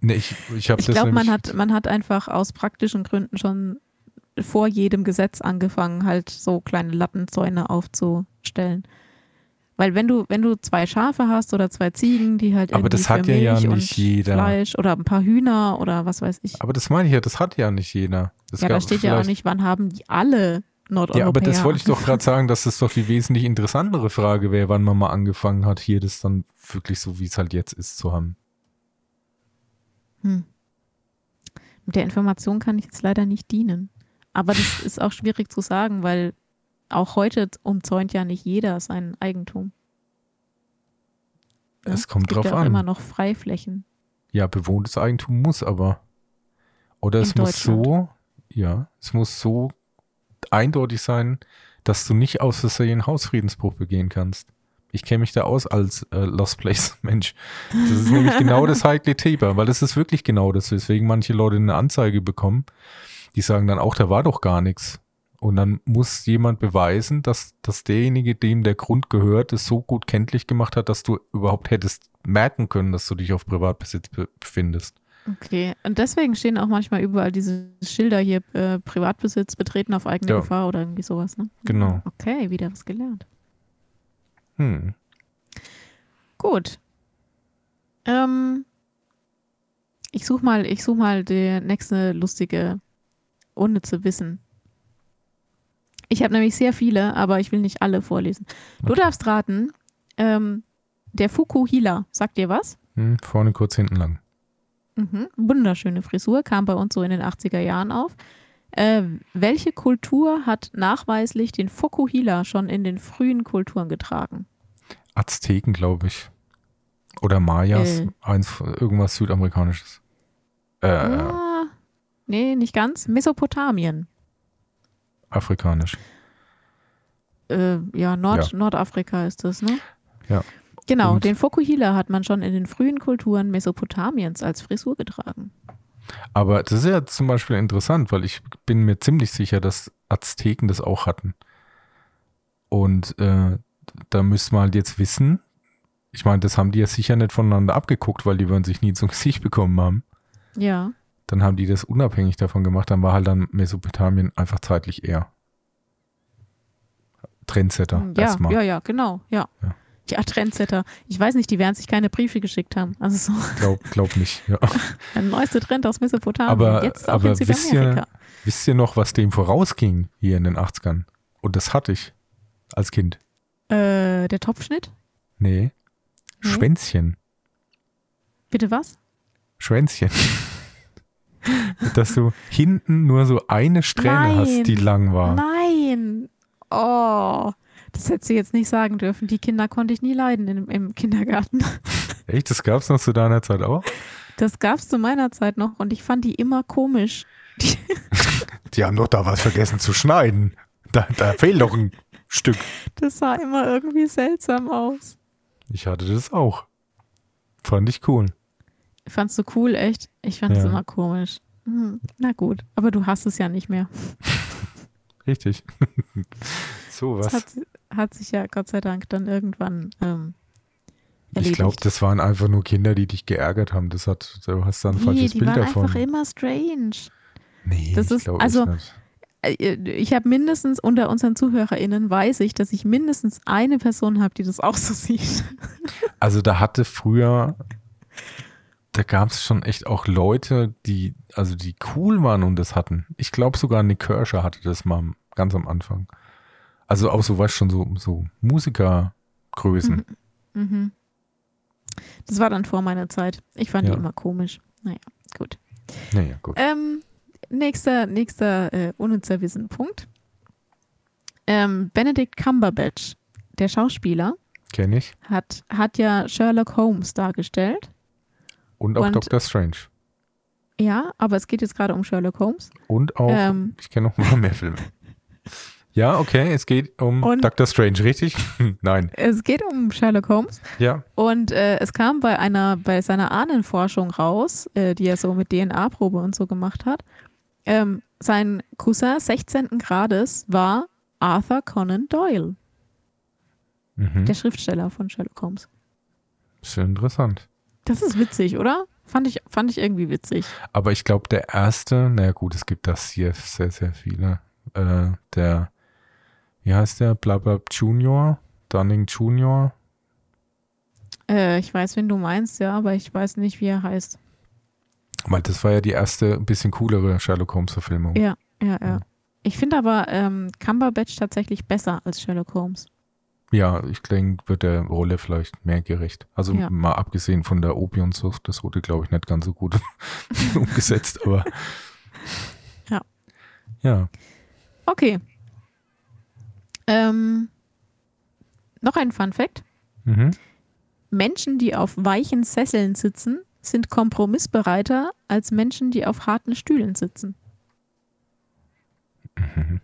Ne, ich ich Ich glaube, man hat, man hat einfach aus praktischen Gründen schon vor jedem Gesetz angefangen, halt so kleine Lattenzäune aufzustellen. Weil wenn du, wenn du zwei Schafe hast oder zwei Ziegen, die halt Aber irgendwie das hat ja ja nicht jeder. Fleisch oder ein paar Hühner oder was weiß ich. Aber das meine ich ja, das hat ja nicht jeder. Es ja, da steht ja auch nicht, wann haben die alle Nordeuropäer. Ja, aber das wollte ich doch gerade [LAUGHS] sagen, dass das doch die wesentlich interessantere Frage wäre, wann man mal angefangen hat, hier das dann wirklich so, wie es halt jetzt ist, zu haben. Hm. Mit der Information kann ich jetzt leider nicht dienen. Aber das ist auch schwierig zu sagen, weil auch heute umzäunt ja nicht jeder sein Eigentum. Ja, Es kommt gibt drauf ja auch immer an. noch Freiflächen. Ja, bewohntes Eigentum muss aber. Oder In es muss so, ja, es muss so eindeutig sein, dass du nicht aus Versehen Hausfriedensbruch begehen kannst. Ich kenne mich da aus als äh, Lost Place [LAUGHS] Mensch. Das ist nämlich genau das [LAUGHS] heikle Thema, weil das ist wirklich genau das, weswegen manche Leute eine Anzeige bekommen. Die sagen dann auch, da war doch gar nichts. Und dann muss jemand beweisen, dass, dass derjenige, dem der Grund gehört, es so gut kenntlich gemacht hat, dass du überhaupt hättest merken können, dass du dich auf Privatbesitz be- befindest. Okay. Und deswegen stehen auch manchmal überall diese Schilder hier, äh, Privatbesitz betreten auf eigene Ja. Gefahr oder irgendwie sowas, ne? Genau. Okay, wieder was gelernt. Hm. Gut. Ähm, ich suche mal, ich such mal die nächste lustige, unnütze Wissen. Ich habe nämlich sehr viele, aber ich will nicht alle vorlesen. Du Okay. darfst raten, ähm, der Fukuhila, sagt dir was? Hm, vorne kurz, hinten lang. Mhm. Wunderschöne Frisur, kam bei uns so in den 80er Jahren auf. Äh, welche Kultur hat nachweislich den Fukuhila schon in den frühen Kulturen getragen? Azteken, glaube ich. Oder Mayas, Äh. eins, irgendwas Südamerikanisches. Äh, Ah, nee, nicht ganz. Mesopotamien. Afrikanisch. Äh, ja, Nord Nordafrika ist das, ne? Ja. Genau, Und- den Fukuhila hat man schon in den frühen Kulturen Mesopotamiens als Frisur getragen. Aber das ist ja zum Beispiel interessant, weil ich bin mir ziemlich sicher, dass Azteken das auch hatten. Und äh, da müsste man halt jetzt wissen, ich meine, das haben die ja sicher nicht voneinander abgeguckt, weil die würden sich nie zum [LAUGHS] Gesicht bekommen haben. Ja. Dann haben die das unabhängig davon gemacht, dann war halt dann Mesopotamien einfach zeitlich eher Trendsetter Ja, erstmal. ja, ja, genau, ja. Ja. Ja, Trendsetter. Ich weiß nicht, die werden sich keine Briefe geschickt haben. Also so Glaub, glaub nicht. Ja. [LAUGHS] der neueste Trend aus Mesopotamien. Aber- Jetzt auch aber in wisst Südamerika. Wisst ihr noch, was dem vorausging hier in den 80ern? Und das hatte ich als Kind. Äh, der Topfschnitt? Nee. Nee. Schwänzchen. Bitte was? Schwänzchen. [LAUGHS] Dass du hinten nur so eine Strähne Nein. hast, die lang war. Nein. Oh. Das hättest du jetzt nicht sagen dürfen. Die Kinder konnte ich nie leiden im, im Kindergarten. [LAUGHS] Echt? Das gab es noch zu deiner Zeit auch? Das gab es zu meiner Zeit noch und ich fand die immer komisch. Die, [LAUGHS] Die haben doch da was vergessen zu schneiden. Da, da fehlt doch ein Stück. das sah immer irgendwie seltsam aus. Ich hatte das auch. Fand ich cool. Fandst du cool, echt? Ich fand es Ja. immer komisch. Hm, na gut, aber du hast es ja nicht mehr. Richtig. [LAUGHS] so Das was. hat, hat sich ja Gott sei Dank dann irgendwann ähm, Ich glaube, das waren einfach nur Kinder, die dich geärgert haben. Das hat, du hast da ein nee, falsches die Bild waren davon. einfach immer strange. nee, das ich ist- also- nicht. Äh, Ich habe mindestens unter unseren ZuhörerInnen weiß ich, dass ich mindestens eine Person habe, die das auch so [LAUGHS] sieht. Also da hatte früher, da gab es schon echt auch Leute, die, also die cool waren und das hatten. Ich glaube sogar Nick Kershaw hatte das mal ganz am Anfang. Also auch so, weißt schon, so, so Musikergrößen. Mhm. Das war dann vor meiner Zeit. Ich fand Ja. die immer komisch. Naja, gut. Naja, gut. Ähm, nächster nächster äh, unnützer Wissenpunkt. Ähm, Benedict Cumberbatch, der Schauspieler, Kenne ich. hat, hat ja Sherlock Holmes dargestellt. Und auch Und- Dr. Strange. Ja, aber es geht jetzt gerade um Sherlock Holmes. Und auch, Ähm. ich kenne noch mal mehr Filme. Ja, okay, es geht um Und- Dr. Strange, richtig? [LAUGHS] Nein. Es geht um Sherlock Holmes. Ja. Und äh, es kam bei einer, bei seiner Ahnenforschung raus, äh, die er so mit DNA-Probe und so gemacht hat. Ähm, sein Cousin 16. Grades war Arthur Conan Doyle, Mhm. der Schriftsteller von Sherlock Holmes. Ja interessant. Das ist witzig, oder? Fand ich, fand ich irgendwie witzig. Aber ich glaube, der erste, naja gut, es gibt das hier sehr, sehr viele. Äh, der, wie heißt der? Blabla Junior? Dunning Junior? Äh, ich weiß, wen du meinst, ja, aber ich weiß nicht, wie er heißt. Weil das war ja die erste, ein bisschen coolere Sherlock Holmes-Verfilmung. Ja, ja, ja. Ich finde aber ähm, Cumberbatch tatsächlich besser als Sherlock Holmes. Ja, ich denke, wird der Rolle vielleicht mehr gerecht. Also Ja. mal abgesehen von der Opiumsucht, das wurde, glaube ich, nicht ganz so gut [LAUGHS] umgesetzt, aber. [LAUGHS] Ja. Ja. Okay. Ähm, noch ein Fun Fact. Mhm. Menschen, die auf weichen Sesseln sitzen, sind kompromissbereiter als Menschen, die auf harten Stühlen sitzen. Mhm.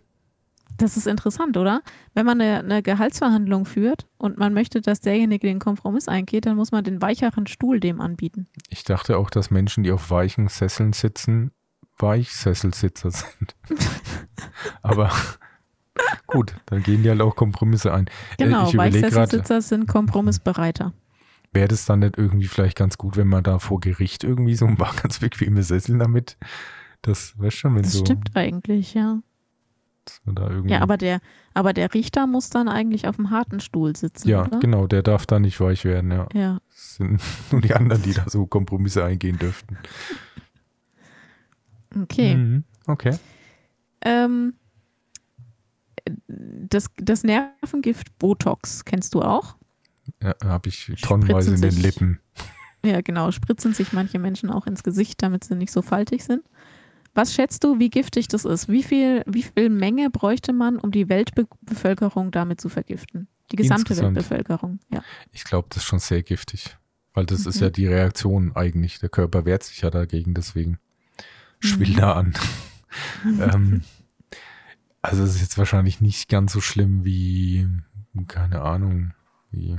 Das ist interessant, oder? Wenn man eine, eine Gehaltsverhandlung führt und man möchte, dass derjenige den Kompromiss eingeht, dann muss man den weicheren Stuhl dem anbieten. Ich dachte auch, dass Menschen, die auf weichen Sesseln sitzen, Weichsesselsitzer sind. [LAUGHS] Aber gut, dann gehen die halt auch Kompromisse ein. Äh, Genau, gerade, Weichsesselsitzer sind kompromissbereiter. wäre das dann nicht irgendwie vielleicht ganz gut, wenn man da vor Gericht irgendwie so ein paar ganz bequeme Sessel damit, das, weißt schon, wenn Das so, stimmt eigentlich, ja. Da irgendwie, Ja, aber der, aber der Richter muss dann eigentlich auf dem harten Stuhl sitzen, ja, oder? genau, der darf da nicht weich werden, ja. Ja. Es sind [LAUGHS] nur die anderen, die da so Kompromisse eingehen dürften. Okay. Mhm. Okay. Ähm, das, das Nervengift Botox kennst du auch? Ja, habe ich tonnenweise in den sich- Lippen. [LAUGHS] Ja, genau. Spritzen sich manche Menschen auch ins Gesicht, damit sie nicht so faltig sind. Was schätzt du, wie giftig das ist? Wie viel, wie viel Menge bräuchte man, um die Weltbevölkerung damit zu vergiften? Die gesamte Insgesamt. Weltbevölkerung, ja. Ich glaube, das ist schon sehr giftig. Weil das ist Mhm. ja die Reaktion eigentlich. Der Körper wehrt sich ja dagegen, deswegen schwill Mhm. da an. [LAUGHS] ähm, also es ist jetzt wahrscheinlich nicht ganz so schlimm wie, keine Ahnung, wie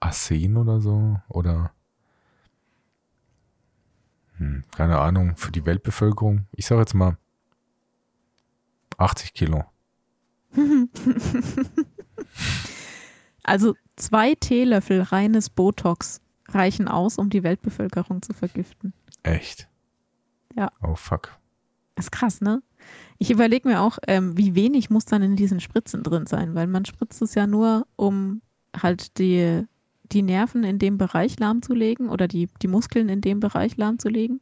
Arsen oder so. Oder hm, keine Ahnung, für die Weltbevölkerung. Ich sage jetzt mal 80 Kilo. [LAUGHS] Also zwei Teelöffel reines Botox reichen aus, um die Weltbevölkerung zu vergiften. Echt? Ja. Oh fuck. ist krass, ne? Ich überlege mir auch, ähm, wie wenig muss dann in diesen Spritzen drin sein, weil man spritzt es ja nur, um halt die, die Nerven in dem Bereich lahmzulegen oder die, die Muskeln in dem Bereich lahmzulegen.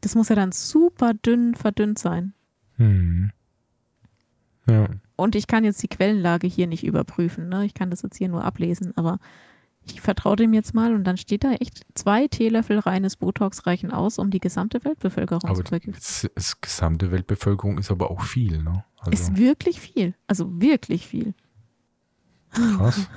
Das muss ja dann super dünn verdünnt sein. Hm. Ja. Und ich kann jetzt die Quellenlage hier nicht überprüfen. Ne? Ich kann das jetzt hier nur ablesen, aber ich vertraue dem jetzt mal und dann steht da echt, zwei Teelöffel reines Botox reichen aus, um die gesamte Weltbevölkerung Aber zu vergiften. das, das gesamte Weltbevölkerung ist aber auch viel, ne? Also Ist wirklich viel. Also wirklich viel. krass.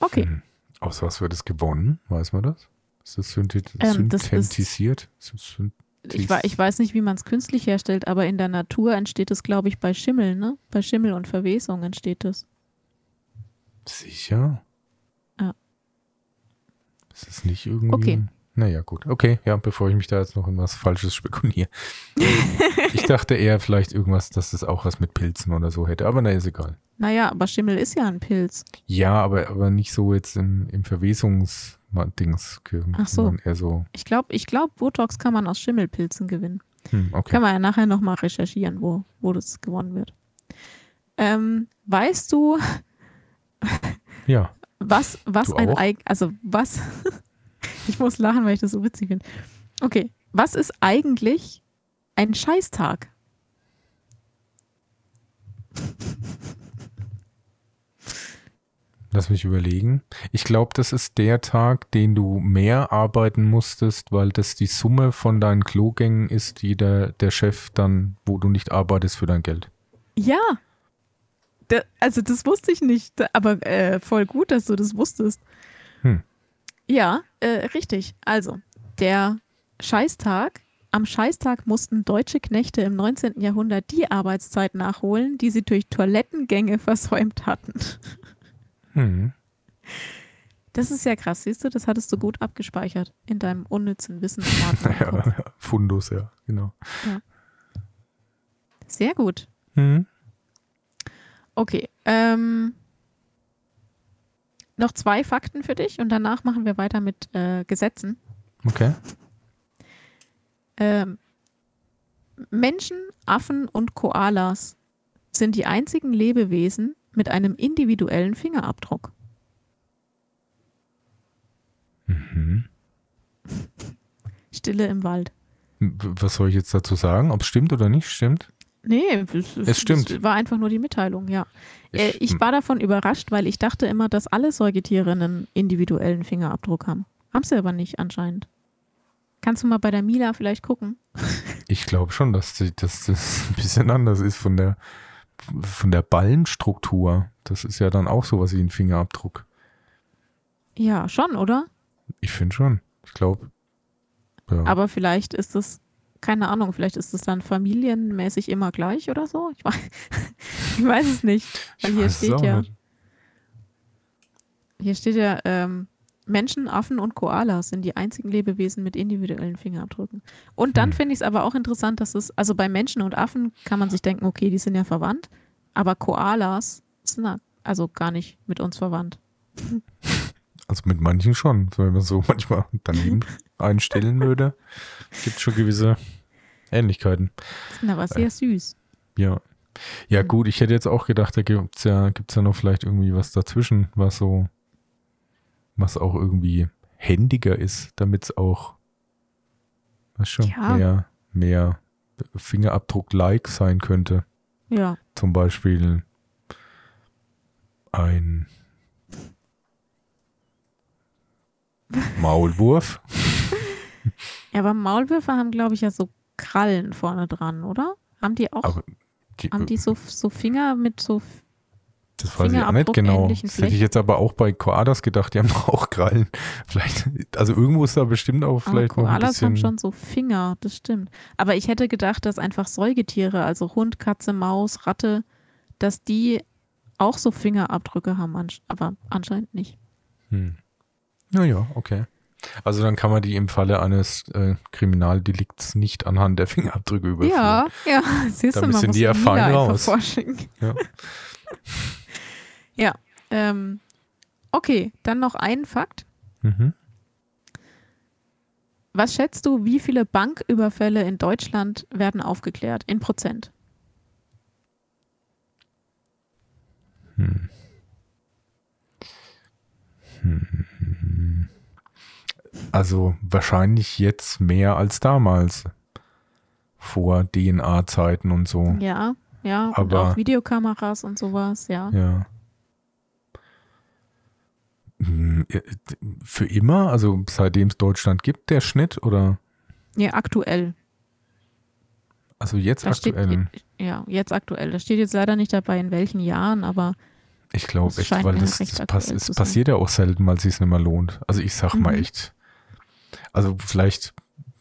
Okay. Hm. Aus was wird es gewonnen? Weiß man das? Ist das synthet Ähm, ist- synthetisiert? Ist das syn- Ich, ich weiß nicht, wie man es künstlich herstellt, aber in der Natur entsteht es, glaube ich, bei Schimmel, ne? Bei Schimmel und Verwesung entsteht es. Sicher? Ja. Ist es nicht irgendwie. Okay. Naja, gut. Okay, ja, bevor ich mich da jetzt noch in was Falsches spekuliere. [LAUGHS] ich dachte eher vielleicht irgendwas, dass das auch was mit Pilzen oder so hätte, aber na, ist egal. Naja, aber Schimmel ist ja ein Pilz. Ja, aber, aber nicht so jetzt im, im Verwesungs-Dings. Ach so. Eher so. Ich glaube, ich glaub, Botox kann man aus Schimmelpilzen gewinnen. Hm, okay. Können wir ja nachher nochmal recherchieren, wo, wo das gewonnen wird. Ähm, weißt du, Ja. was, was Du ein auch? Eig also was, [LAUGHS] ich muss lachen, weil ich das so witzig finde. Okay, was ist eigentlich ein Scheißtag? [LAUGHS] Lass mich überlegen. Ich glaube, das ist der Tag, den du mehr arbeiten musstest, weil das die Summe von deinen Klogängen ist, die der, der Chef dann, wo du nicht arbeitest für dein Geld. Ja. Da, also das wusste ich nicht, aber äh, voll gut, dass du das wusstest. Hm. Ja, äh, richtig. Also, der Scheißtag. Am Scheißtag mussten deutsche Knechte im 19. Jahrhundert die Arbeitszeit nachholen, die sie durch Toilettengänge [LAUGHS] versäumt hatten. Hm. Das ist ja krass, siehst du, das hattest du gut abgespeichert in deinem unnützen Wissen. [LAUGHS] Ja, Fundus, ja, genau. Sehr gut. Hm. Okay. Ähm, noch zwei Fakten für dich und danach machen wir weiter mit äh, Gesetzen. Okay. Ähm, Menschen, Affen und Koalas sind die einzigen Lebewesen mit einem individuellen Fingerabdruck. Mhm. [LAUGHS] Stille im Wald. Was soll ich jetzt dazu sagen? Ob es stimmt oder nicht stimmt? Nee, es, Es stimmt. Es war einfach nur die Mitteilung, ja. Äh, ich war davon überrascht, weil ich dachte immer, dass alle Säugetiere einen individuellen Fingerabdruck haben. Haben sie aber nicht anscheinend. Kannst du mal bei der Mila vielleicht gucken? Ich glaube schon, dass, die, dass das [LAUGHS] ein bisschen anders ist von der, von der Ballenstruktur. Das ist ja dann auch sowas wie ein Fingerabdruck. Ja, schon, oder? Ich finde schon. Ich glaube. Ja. Aber vielleicht ist es, keine Ahnung, vielleicht ist es dann familienmäßig immer gleich oder so. Ich weiß, [LAUGHS] ich weiß es nicht. Weil Ich hier steht ja, nicht. hier steht ja, ähm, Menschen, Affen und Koalas sind die einzigen Lebewesen mit individuellen Fingerabdrücken. Und dann Hm. finde ich es aber auch interessant, dass es, also bei Menschen und Affen kann man sich denken, okay, die sind ja verwandt, aber Koalas sind ja also gar nicht mit uns verwandt. [LAUGHS] Also mit manchen schon. Wenn man so [LAUGHS] manchmal daneben einstellen würde, gibt es schon gewisse Ähnlichkeiten. Sind aber sehr süß. Ja. Ja, Mhm. gut, ich hätte jetzt auch gedacht, da gibt es ja, gibt's ja noch vielleicht irgendwie was dazwischen, was so, was auch irgendwie händiger ist, damit es auch, schon, Ja. mehr, mehr Fingerabdruck-like sein könnte. Ja. Zum Beispiel ein Maulwurf. [LAUGHS] Ja, aber Maulwürfe haben, glaube ich, ja so Krallen vorne dran, oder? Haben die auch, die, haben die so, so Finger mit so, Das weiß ich auch nicht genau. Das hätte ich jetzt aber auch bei Koalas gedacht, die haben doch [LAUGHS] auch Krallen. Vielleicht, also irgendwo ist da bestimmt auch aber vielleicht noch ein Koalas haben bisschen. schon so Finger, das stimmt. Aber ich hätte gedacht, dass einfach Säugetiere, also Hund, Katze, Maus, Ratte, dass die auch so Fingerabdrücke haben, aber anscheinend nicht. Hm. Naja, okay. Also dann kann man die im Falle eines äh, Kriminaldelikts nicht anhand der Fingerabdrücke überführen. Ja, ja, [LAUGHS] siehst du, Damit man sind muss die ja fein raus. Ja. [LAUGHS] Ja. Ähm, okay, dann noch ein Fakt. Mhm. Was schätzt du, wie viele Banküberfälle in Deutschland werden aufgeklärt? In Prozent? Hm. Hm. Also wahrscheinlich jetzt mehr als damals. Vor DNA-Zeiten und so. Ja, ja. und Aber- auch Videokameras und sowas, ja. Ja. Hm, äh, Für immer? Also seitdem es Deutschland gibt, der Schnitt? Oder Ja, aktuell. also jetzt Da steht, aktuell? ja, jetzt aktuell. Da steht jetzt leider nicht dabei, in welchen Jahren, aber Ich glaube Das echt, weil das, das pass passiert ja auch selten, weil es sich nicht mehr lohnt. Also ich sag mal Mhm. echt. Also vielleicht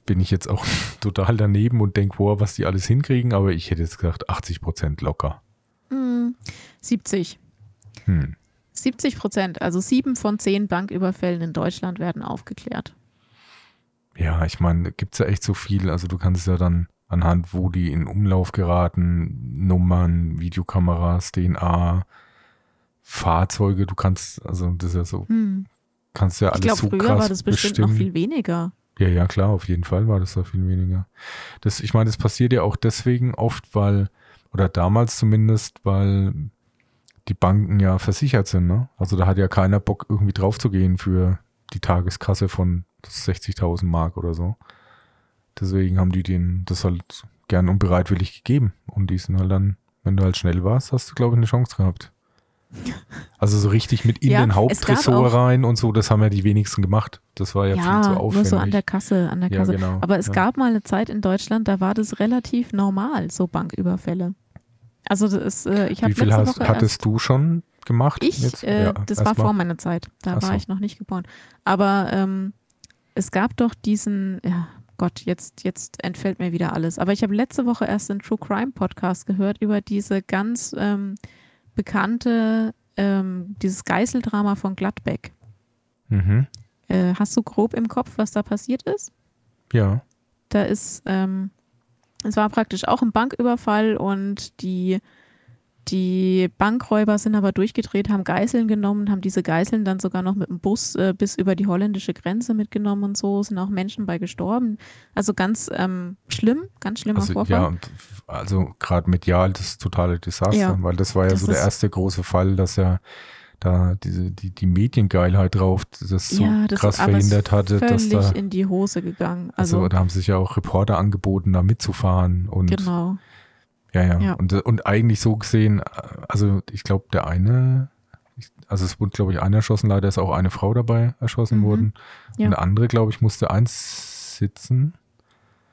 bin ich jetzt auch [LAUGHS] total daneben und denke, boah, was die alles hinkriegen, aber ich hätte jetzt gesagt 80 Prozent locker. hm, 70. Hm. 70 Prozent, also sieben von zehn Banküberfällen in Deutschland werden aufgeklärt. Ja, ich meine, gibt es ja echt so viel. Also du kannst ja dann anhand, wo die in Umlauf geraten, Nummern, Videokameras, DNA, Fahrzeuge, du kannst, also das ist ja so, Hm. Kannst ja Ich alles glaube, so früher krass war das bestimmt bestimmen. noch viel weniger. Ja, ja, klar, auf jeden Fall war das da viel weniger. Das, ich meine, das passiert ja auch deswegen oft, weil, oder damals zumindest, weil die Banken ja versichert sind, ne? Also da hat ja keiner Bock, irgendwie draufzugehen für die Tageskasse von 60.000 Mark oder so. Deswegen haben die denen das halt gern und bereitwillig gegeben. Und die sind halt dann, wenn du halt schnell warst, hast du, glaube ich, eine Chance gehabt. Also so richtig mit in Ja, den auch- rein und so, das haben ja die wenigsten gemacht. Das war ja, viel zu Ja, aufwendig. nur so an der Kasse, an der Ja, Kasse. genau, Aber es ja. gab mal eine Zeit in Deutschland, da war das relativ normal, so Banküberfälle. Also das ist, äh, ich habe Wie viel letzte hast, Woche hattest du schon gemacht? Ich, äh, Ja, das war mal. vor meiner Zeit. Da Ach war ich noch nicht geboren. Aber ähm, es gab doch diesen, ja, Gott, jetzt, jetzt entfällt mir wieder alles. Aber ich habe letzte Woche erst einen True Crime Podcast gehört über diese ganz ähm, bekannte, ähm, dieses Geißeldrama von Gladbeck. Mhm. Äh, hast du grob im Kopf, was da passiert ist? Ja. Da ist, ähm, es war praktisch auch ein Banküberfall und die, die Bankräuber sind aber durchgedreht, haben Geiseln genommen, haben diese Geiseln dann sogar noch mit dem Bus äh, bis über die holländische Grenze mitgenommen und so, sind auch Menschen bei gestorben. Also ganz ähm, schlimm, ganz schlimmer Also, Vorfall. ja, und also gerade medial das totale Desaster, Ja. weil das war ja Das so der erste große Fall, dass ja da diese, die, die Mediengeilheit drauf das so ja, das krass verhindert hatte, dass da, in die Hose gegangen. also, Also, da haben sich ja auch Reporter angeboten, da mitzufahren und genau. Ja, ja, Ja. Und, und eigentlich so gesehen, also ich glaube, der eine, also es wurde, glaube ich, einer erschossen, leider ist auch eine Frau dabei erschossen Mhm. worden. Ja. Und der andere, glaube ich, musste eins sitzen.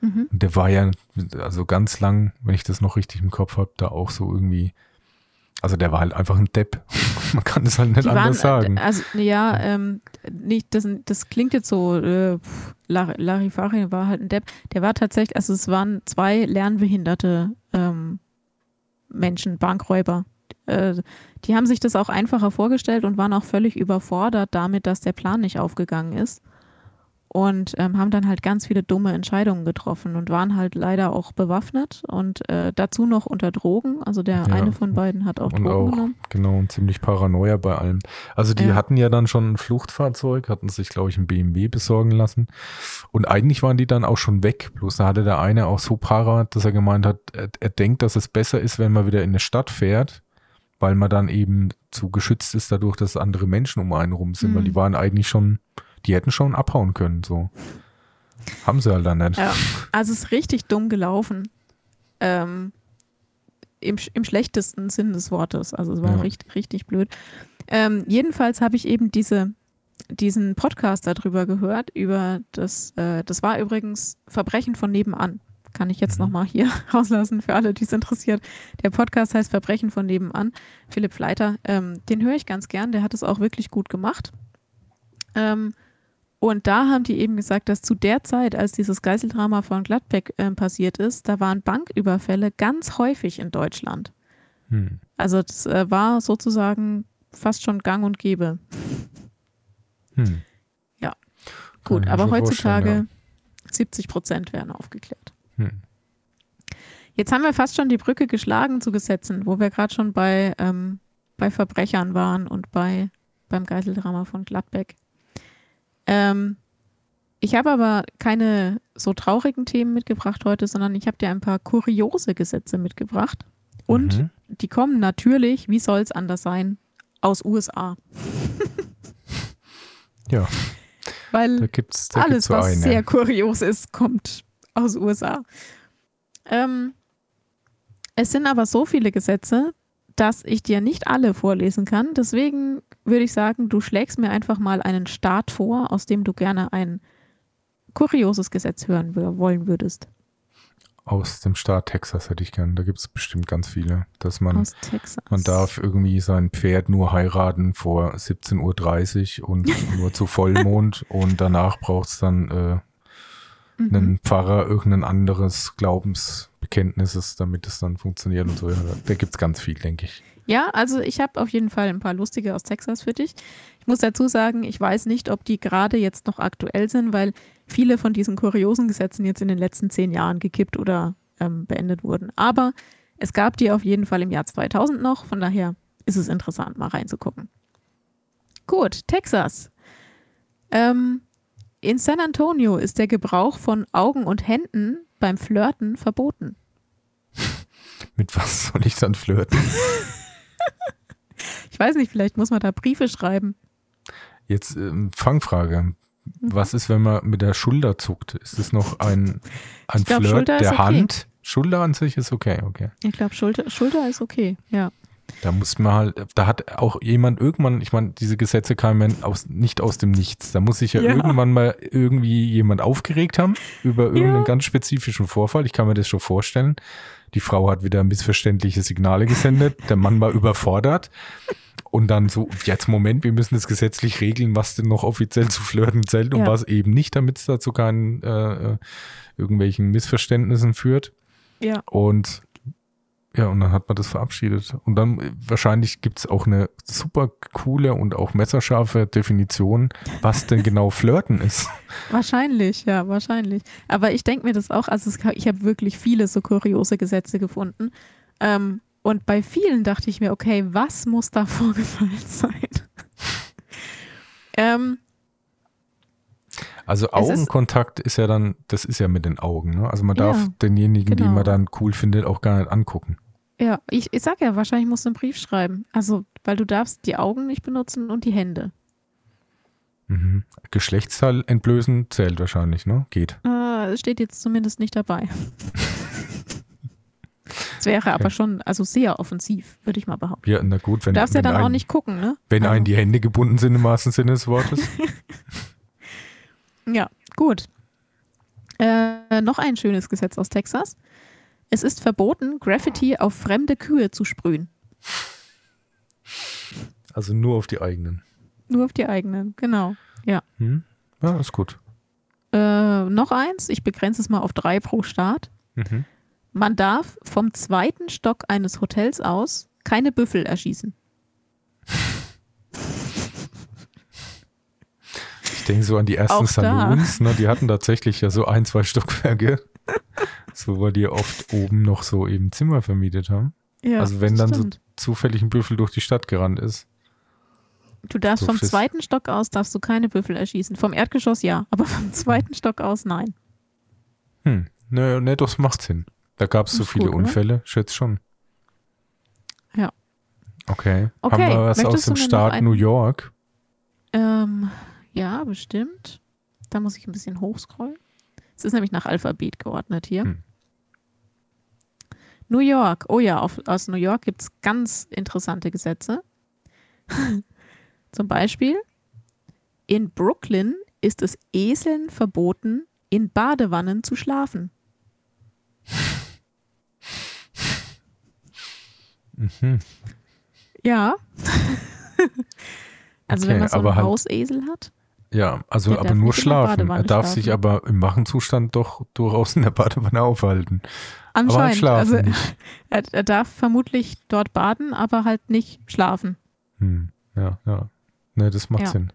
Mhm. Und der war ja, also ganz lang, wenn ich das noch richtig im Kopf habe, da auch so irgendwie, also der war halt einfach ein Depp. [LAUGHS] Man kann es halt nicht Die waren, anders sagen. äh, also ja, ähm, nicht, das, das klingt jetzt so, äh, Larifari war halt ein Depp. Der war tatsächlich, also es waren zwei lernbehinderte ähm, Menschen, Bankräuber. Äh, die haben sich das auch einfacher vorgestellt und waren auch völlig überfordert damit, dass der Plan nicht aufgegangen ist. Und ähm, haben dann halt ganz viele dumme Entscheidungen getroffen und waren halt leider auch bewaffnet und äh, dazu noch unter Drogen. Also der Ja. eine von beiden hat auch Und Drogen auch, genommen. genau, und ziemlich Paranoia bei allem. Also die Ja. hatten ja dann schon ein Fluchtfahrzeug, hatten sich, glaube ich, ein BMW besorgen lassen. Und eigentlich waren die dann auch schon weg. Bloß da hatte der eine auch so para, dass er gemeint hat, er, er denkt, dass es besser ist, wenn man wieder in eine Stadt fährt, weil man dann eben zu geschützt ist dadurch, dass andere Menschen um einen rum sind, weil Mhm. die waren eigentlich schon, die hätten schon abhauen können, so. Haben sie halt dann nicht. Ja, also es ist richtig dumm gelaufen. Ähm, im, Im schlechtesten Sinn des Wortes. Also es war Ja. richtig, richtig blöd. Ähm, jedenfalls habe ich eben diese, diesen Podcast darüber gehört, über das, äh, das war übrigens Verbrechen von nebenan. Kann ich jetzt Mhm. nochmal hier [LAUGHS] rauslassen für alle, die es interessiert. Der Podcast heißt Verbrechen von nebenan. Philipp Fleiter, ähm, den höre ich ganz gern, der hat es auch wirklich gut gemacht. Ähm, und da haben die eben gesagt, dass zu der Zeit, als dieses Geiseldrama von Gladbeck ähm, passiert ist, da waren Banküberfälle ganz häufig in Deutschland. Hm. Also das äh, war sozusagen fast schon gang und gäbe. Hm. Ja. Gut, aber heutzutage vorstellen, 70 Prozent werden aufgeklärt. ja. Hm. Jetzt haben wir fast schon die Brücke geschlagen zu Gesetzen, wo wir gerade schon bei ähm, bei Verbrechern waren und bei beim Geiseldrama von Gladbeck. Ähm, ich habe aber keine so traurigen Themen mitgebracht heute, sondern ich habe dir ein paar kuriose Gesetze mitgebracht. Und Mhm. die kommen natürlich, wie soll es anders sein, aus USA. [LAUGHS] Ja, Weil da gibt es da alles, gibt's was eine. sehr kurios ist, kommt aus USA. Ähm, es sind aber so viele Gesetze, dass ich dir nicht alle vorlesen kann. Deswegen würde ich sagen, du schlägst mir einfach mal einen Staat vor, aus dem du gerne ein kurioses Gesetz hören wollen würdest. Aus dem Staat Texas hätte ich gern. Da gibt es bestimmt ganz viele. Dass man, Aus Texas. man darf irgendwie sein Pferd nur heiraten vor 17.30 Uhr und [LAUGHS] nur zu Vollmond und danach braucht es dann äh, Mhm. einen Pfarrer irgendein anderes Glaubensbekenntnisses, damit es dann funktioniert und so. Da gibt es ganz viel, denke ich. Ja, also ich habe auf jeden Fall ein paar lustige aus Texas für dich. Ich muss dazu sagen, ich weiß nicht, ob die gerade jetzt noch aktuell sind, weil viele von diesen kuriosen Gesetzen jetzt in den letzten zehn Jahren gekippt oder ähm, beendet wurden. Aber es gab die auf jeden Fall im Jahr 2000 noch, von daher ist es interessant, mal reinzugucken. Gut, Texas. Ähm, in San Antonio ist der Gebrauch von Augen und Händen beim Flirten verboten. [LAUGHS] Mit was soll ich dann flirten? [LAUGHS] Ich weiß nicht, vielleicht muss man da Briefe schreiben. Jetzt ähm, Fangfrage. Was ist, wenn man mit der Schulter zuckt? Ist es noch ein, [LAUGHS] ein glaub, Flirt Schulter der okay. Hand? Schulter an sich ist okay, okay. Ich glaube, Schulter, Schulter ist okay, ja. Da muss man halt, da hat auch jemand irgendwann, ich meine, diese Gesetze kamen ja aus, nicht aus dem Nichts. Da muss sich ja, Ja. irgendwann mal irgendwie jemand aufgeregt haben über irgendeinen Ja. ganz spezifischen Vorfall. Ich kann mir das schon vorstellen. Die Frau hat wieder missverständliche Signale gesendet. [LAUGHS] Der Mann war überfordert. Und dann so, jetzt Moment, wir müssen das gesetzlich regeln, was denn noch offiziell zu Flirten zählt und Ja. was eben nicht, damit es da zu keinen äh, äh, irgendwelchen Missverständnissen führt. Ja, Und ja, und dann hat man das verabschiedet. Und dann äh, wahrscheinlich gibt es auch eine super coole und auch messerscharfe Definition, was denn genau Flirten ist. [LAUGHS] wahrscheinlich, ja, wahrscheinlich. Aber ich denke mir das auch, also es, ich habe wirklich viele so kuriose Gesetze gefunden. Ähm, und bei vielen dachte ich mir, okay, was muss da [LAUGHS] vorgefallen sein? [LAUGHS] ähm, Also Es ist- Augenkontakt ist, ja dann, das ist ja mit den Augen. Ne? Also man Ja, darf denjenigen, den genau. man dann cool findet, auch gar nicht angucken. Ja, ich, ich sag ja, wahrscheinlich musst du einen Brief schreiben. Also, weil du darfst die Augen nicht benutzen und die Hände. Mhm. Geschlechtsteil entblößen zählt wahrscheinlich, ne? Geht. Äh, es steht jetzt zumindest nicht dabei. Es wäre aber schon, also sehr offensiv, würde ich mal behaupten. Ja, na gut, wenn, Du darfst ja wenn, dann auch ein, nicht gucken, ne? wenn Also- einen die Hände gebunden sind im wahrsten Sinne des Wortes. [LAUGHS] Ja, gut. Äh, noch ein schönes Gesetz aus Texas. Es ist verboten, Graffiti auf fremde Kühe zu sprühen. Also nur auf die eigenen. Nur auf die eigenen, genau. Hm? Ja, ist gut. Äh, noch eins, ich begrenze es mal auf drei pro Staat. Mhm. Man darf vom zweiten Stock eines Hotels aus keine Büffel erschießen. Ich denke so an die ersten. Saloons, ne, die hatten tatsächlich ja so ein, zwei Stockwerke. [LAUGHS] so, weil die oft oben noch so eben Zimmer vermietet haben. Ja, also wenn dann stimmt. so zufällig ein Büffel durch die Stadt gerannt ist. Du darfst vom Durftest- zweiten Stock aus darfst du keine Büffel erschießen. Vom Erdgeschoss ja, aber vom zweiten Stock aus nein. Hm, ne, ne, das macht Sinn. Da gab es so viele gut? Unfälle, schätze schon. Ja. Okay. Okay, Haben wir was möchtest aus dem Staat einen- New York? Ähm, ja, bestimmt. Da muss ich ein bisschen hochscrollen. Es ist nämlich nach Alphabet geordnet hier. Hm. New York. Oh ja, auf, aus New York gibt es ganz interessante Gesetze. [LAUGHS] Zum Beispiel, in Brooklyn ist es Eseln verboten, in Badewannen zu schlafen. Mhm. Ja. [LAUGHS] also wenn Okay, man so einen halt- Hausesel hat. Ja, also Der aber nur schlafen. Er darf schlafen. sich aber im wachen Zustand doch durchaus in der Badewanne aufhalten. Aber halt Anscheinend. schlafen also nicht. [LAUGHS] er, er darf vermutlich dort baden, aber halt nicht schlafen. Hm, ja, ja. Ne, das macht Ja. Sinn.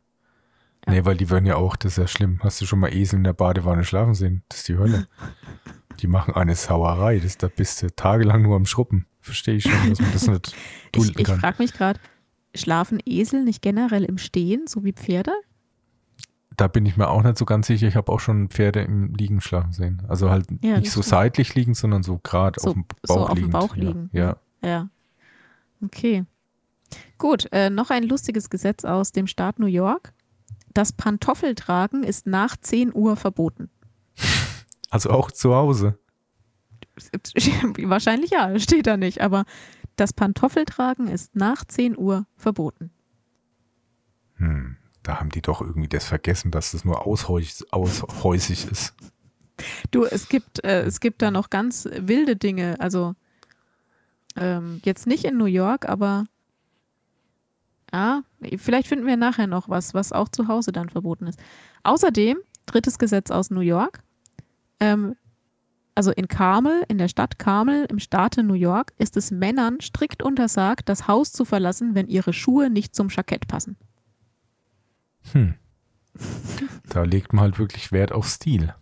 Ja. Nee, weil die werden ja auch, das ist ja schlimm. Hast du schon mal Esel in der Badewanne schlafen sehen? Das ist die Hölle. [LAUGHS] die machen eine Sauerei. Das, da bist du tagelang nur am Schruppen. Verstehe ich schon, dass man das nicht [LAUGHS] Ich, dulden ich kann. frage mich gerade, schlafen Esel nicht generell im Stehen, so wie Pferde? Da bin ich mir auch nicht so ganz sicher. Ich habe auch schon Pferde im Liegen schlafen sehen. Also halt Ja, nicht so richtig. seitlich liegen, sondern so gerade So- auf dem Bauch so auf dem liegend. Bauch ja. liegen. Ja. Ja. Okay. Gut, äh, noch ein lustiges Gesetz aus dem Staat New York. Das Pantoffeltragen ist nach 10 Uhr verboten. [LAUGHS] Also auch zu Hause. [LAUGHS] Wahrscheinlich ja, steht da nicht, aber das Pantoffeltragen ist nach 10 Uhr verboten. Hm. Da haben die doch irgendwie das vergessen, dass das nur aushäusig, ist. Du, es gibt, äh, es gibt da noch ganz wilde Dinge. Also ähm, jetzt nicht in New York, aber ja, vielleicht finden wir nachher noch was, was auch zu Hause dann verboten ist. Außerdem, drittes Gesetz aus New York, ähm, also in Carmel, in der Stadt Carmel im Staate New York, ist es Männern strikt untersagt, das Haus zu verlassen, wenn ihre Schuhe nicht zum Jackett passen. Hm. Da legt man halt wirklich Wert auf Stil.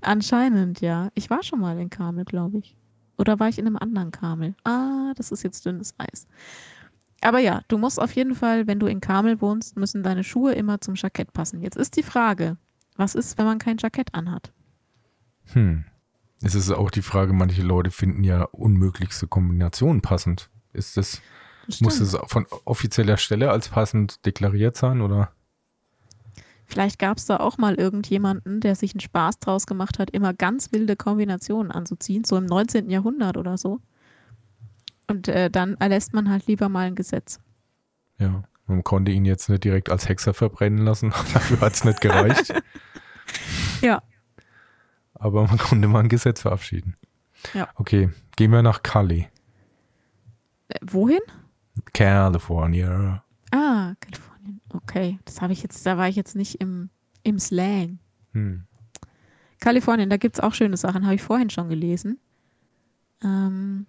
Anscheinend, ja. Ich war schon mal in Carmel, glaube ich. Oder war ich in einem anderen Carmel? Ah, das ist jetzt dünnes Eis. Aber ja, du musst auf jeden Fall, wenn du in Carmel wohnst, müssen deine Schuhe immer zum Jackett passen. Jetzt ist die Frage, was ist, wenn man kein Jackett anhat? Hm. Es ist auch die Frage, manche Leute finden ja unmöglichste Kombinationen passend. Ist das, muss Stimmt. es von offizieller Stelle als passend deklariert sein oder? Vielleicht gab es da auch mal irgendjemanden, der sich einen Spaß draus gemacht hat, immer ganz wilde Kombinationen anzuziehen, so im 19. Jahrhundert oder so. Und äh, dann erlässt man halt lieber mal ein Gesetz. Ja. Man konnte ihn jetzt nicht direkt als Hexer verbrennen lassen, [LAUGHS] dafür hat es nicht gereicht. [LAUGHS] Ja. Aber man konnte mal ein Gesetz verabschieden. Ja. Okay, gehen wir nach Cali, Äh, wohin? California. Ah, Kalifornien. Okay, das habe ich jetzt, da war ich jetzt nicht im, im Slang. Hm. Kalifornien, da gibt es auch schöne Sachen, habe ich vorhin schon gelesen. Ähm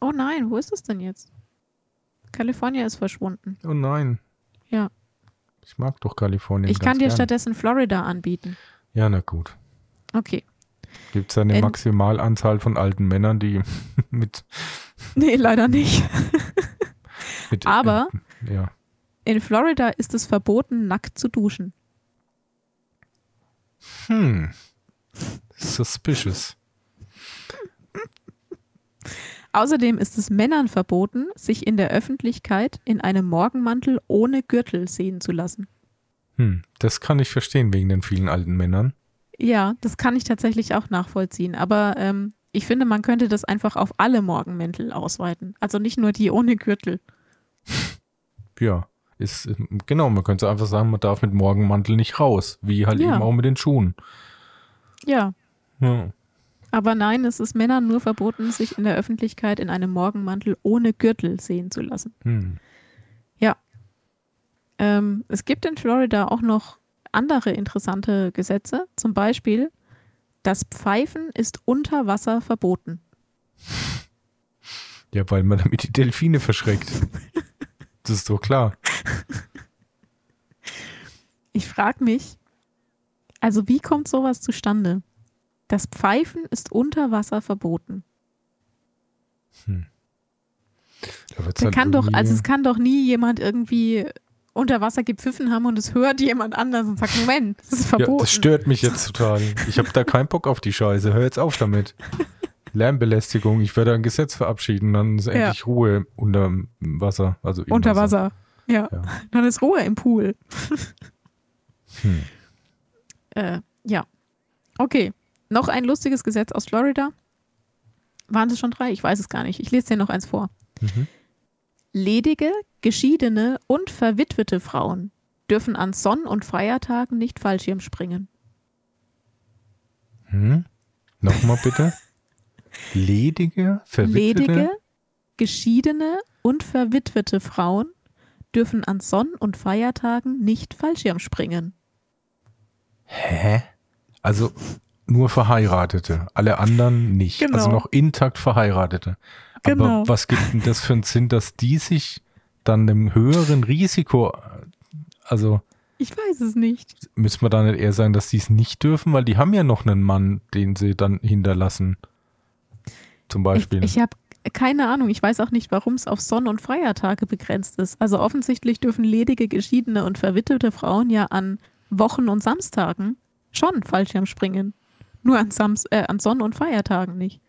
oh nein, wo ist es denn jetzt? Kalifornien ist verschwunden. Oh nein. Ja. Ich mag doch Kalifornien. Ich kann dir gern. stattdessen Florida anbieten. Ja, na gut. Okay. Gibt es eine In- Maximalanzahl von alten Männern, die [LAUGHS] mit. Nee, leider nicht. [LAUGHS] mit Aber- äh, ja. In Florida ist es verboten, nackt zu duschen. Hm. Suspicious. Außerdem ist es Männern verboten, sich in der Öffentlichkeit in einem Morgenmantel ohne Gürtel sehen zu lassen. Hm. Das kann ich verstehen wegen den vielen alten Männern. Ja, das kann ich tatsächlich auch nachvollziehen. Aber ähm, ich finde, man könnte das einfach auf alle Morgenmäntel ausweiten. Also nicht nur die ohne Gürtel. Ja. Ist, genau, man könnte einfach sagen, man darf mit Morgenmantel nicht raus. Wie halt Ja. eben auch mit den Schuhen. Ja, Ja. aber nein, es ist Männern nur verboten, sich in der Öffentlichkeit in einem Morgenmantel ohne Gürtel sehen zu lassen. Hm. Ähm, es gibt in Florida auch noch andere interessante Gesetze. Zum Beispiel, das Pfeifen ist unter Wasser verboten. Ja, weil man damit die Delfine verschreckt. [LAUGHS] das ist doch klar. [LAUGHS] Ich frage mich, also wie kommt sowas zustande? Das Pfeifen ist unter Wasser verboten. Da wird's Da halt kann doch, also es kann doch nie jemand irgendwie unter Wasser gepfiffen haben und es hört jemand anders und sagt, Moment, das ist Ja, verboten. das stört mich jetzt total. Ich habe da keinen Bock auf die Scheiße. Hör jetzt auf damit. [LAUGHS] Lärmbelästigung. Ich werde ein Gesetz verabschieden, dann ist Ja. endlich Ruhe unter Wasser. Also unter Wasser. Ja. Ja. [LAUGHS] dann ist Ruhe im Pool. Hm. [LAUGHS] Äh, ja. Okay. Noch ein lustiges Gesetz aus Florida. Waren es schon drei? Ich weiß es gar nicht. Ich lese dir noch eins vor. Mhm. Ledige, geschiedene und verwitwete Frauen dürfen an Sonn- und Feiertagen nicht Fallschirm springen. Hm? Nochmal bitte. [LAUGHS] Ledige, verwitwete. Ledige, geschiedene und verwitwete Frauen dürfen an Sonn- und Feiertagen nicht Fallschirm springen. Hä? Also nur Verheiratete. Alle anderen nicht. Genau. Also noch intakt Verheiratete. Genau. Aber was gibt denn das für einen Sinn, dass die sich dann einem höheren Risiko, also Ich weiß es nicht. müssen wir da nicht eher sagen, dass die es nicht dürfen, weil die haben ja noch einen Mann, den sie dann hinterlassen. Zum Ich, Beispiel. ich habe keine Ahnung, ich weiß auch nicht, warum es auf Sonn- und Feiertage begrenzt ist. Also offensichtlich dürfen ledige, geschiedene und verwitwete Frauen ja an Wochen- und Samstagen schon Fallschirm springen. Nur an, Sams äh, an Sonn- und Feiertagen nicht.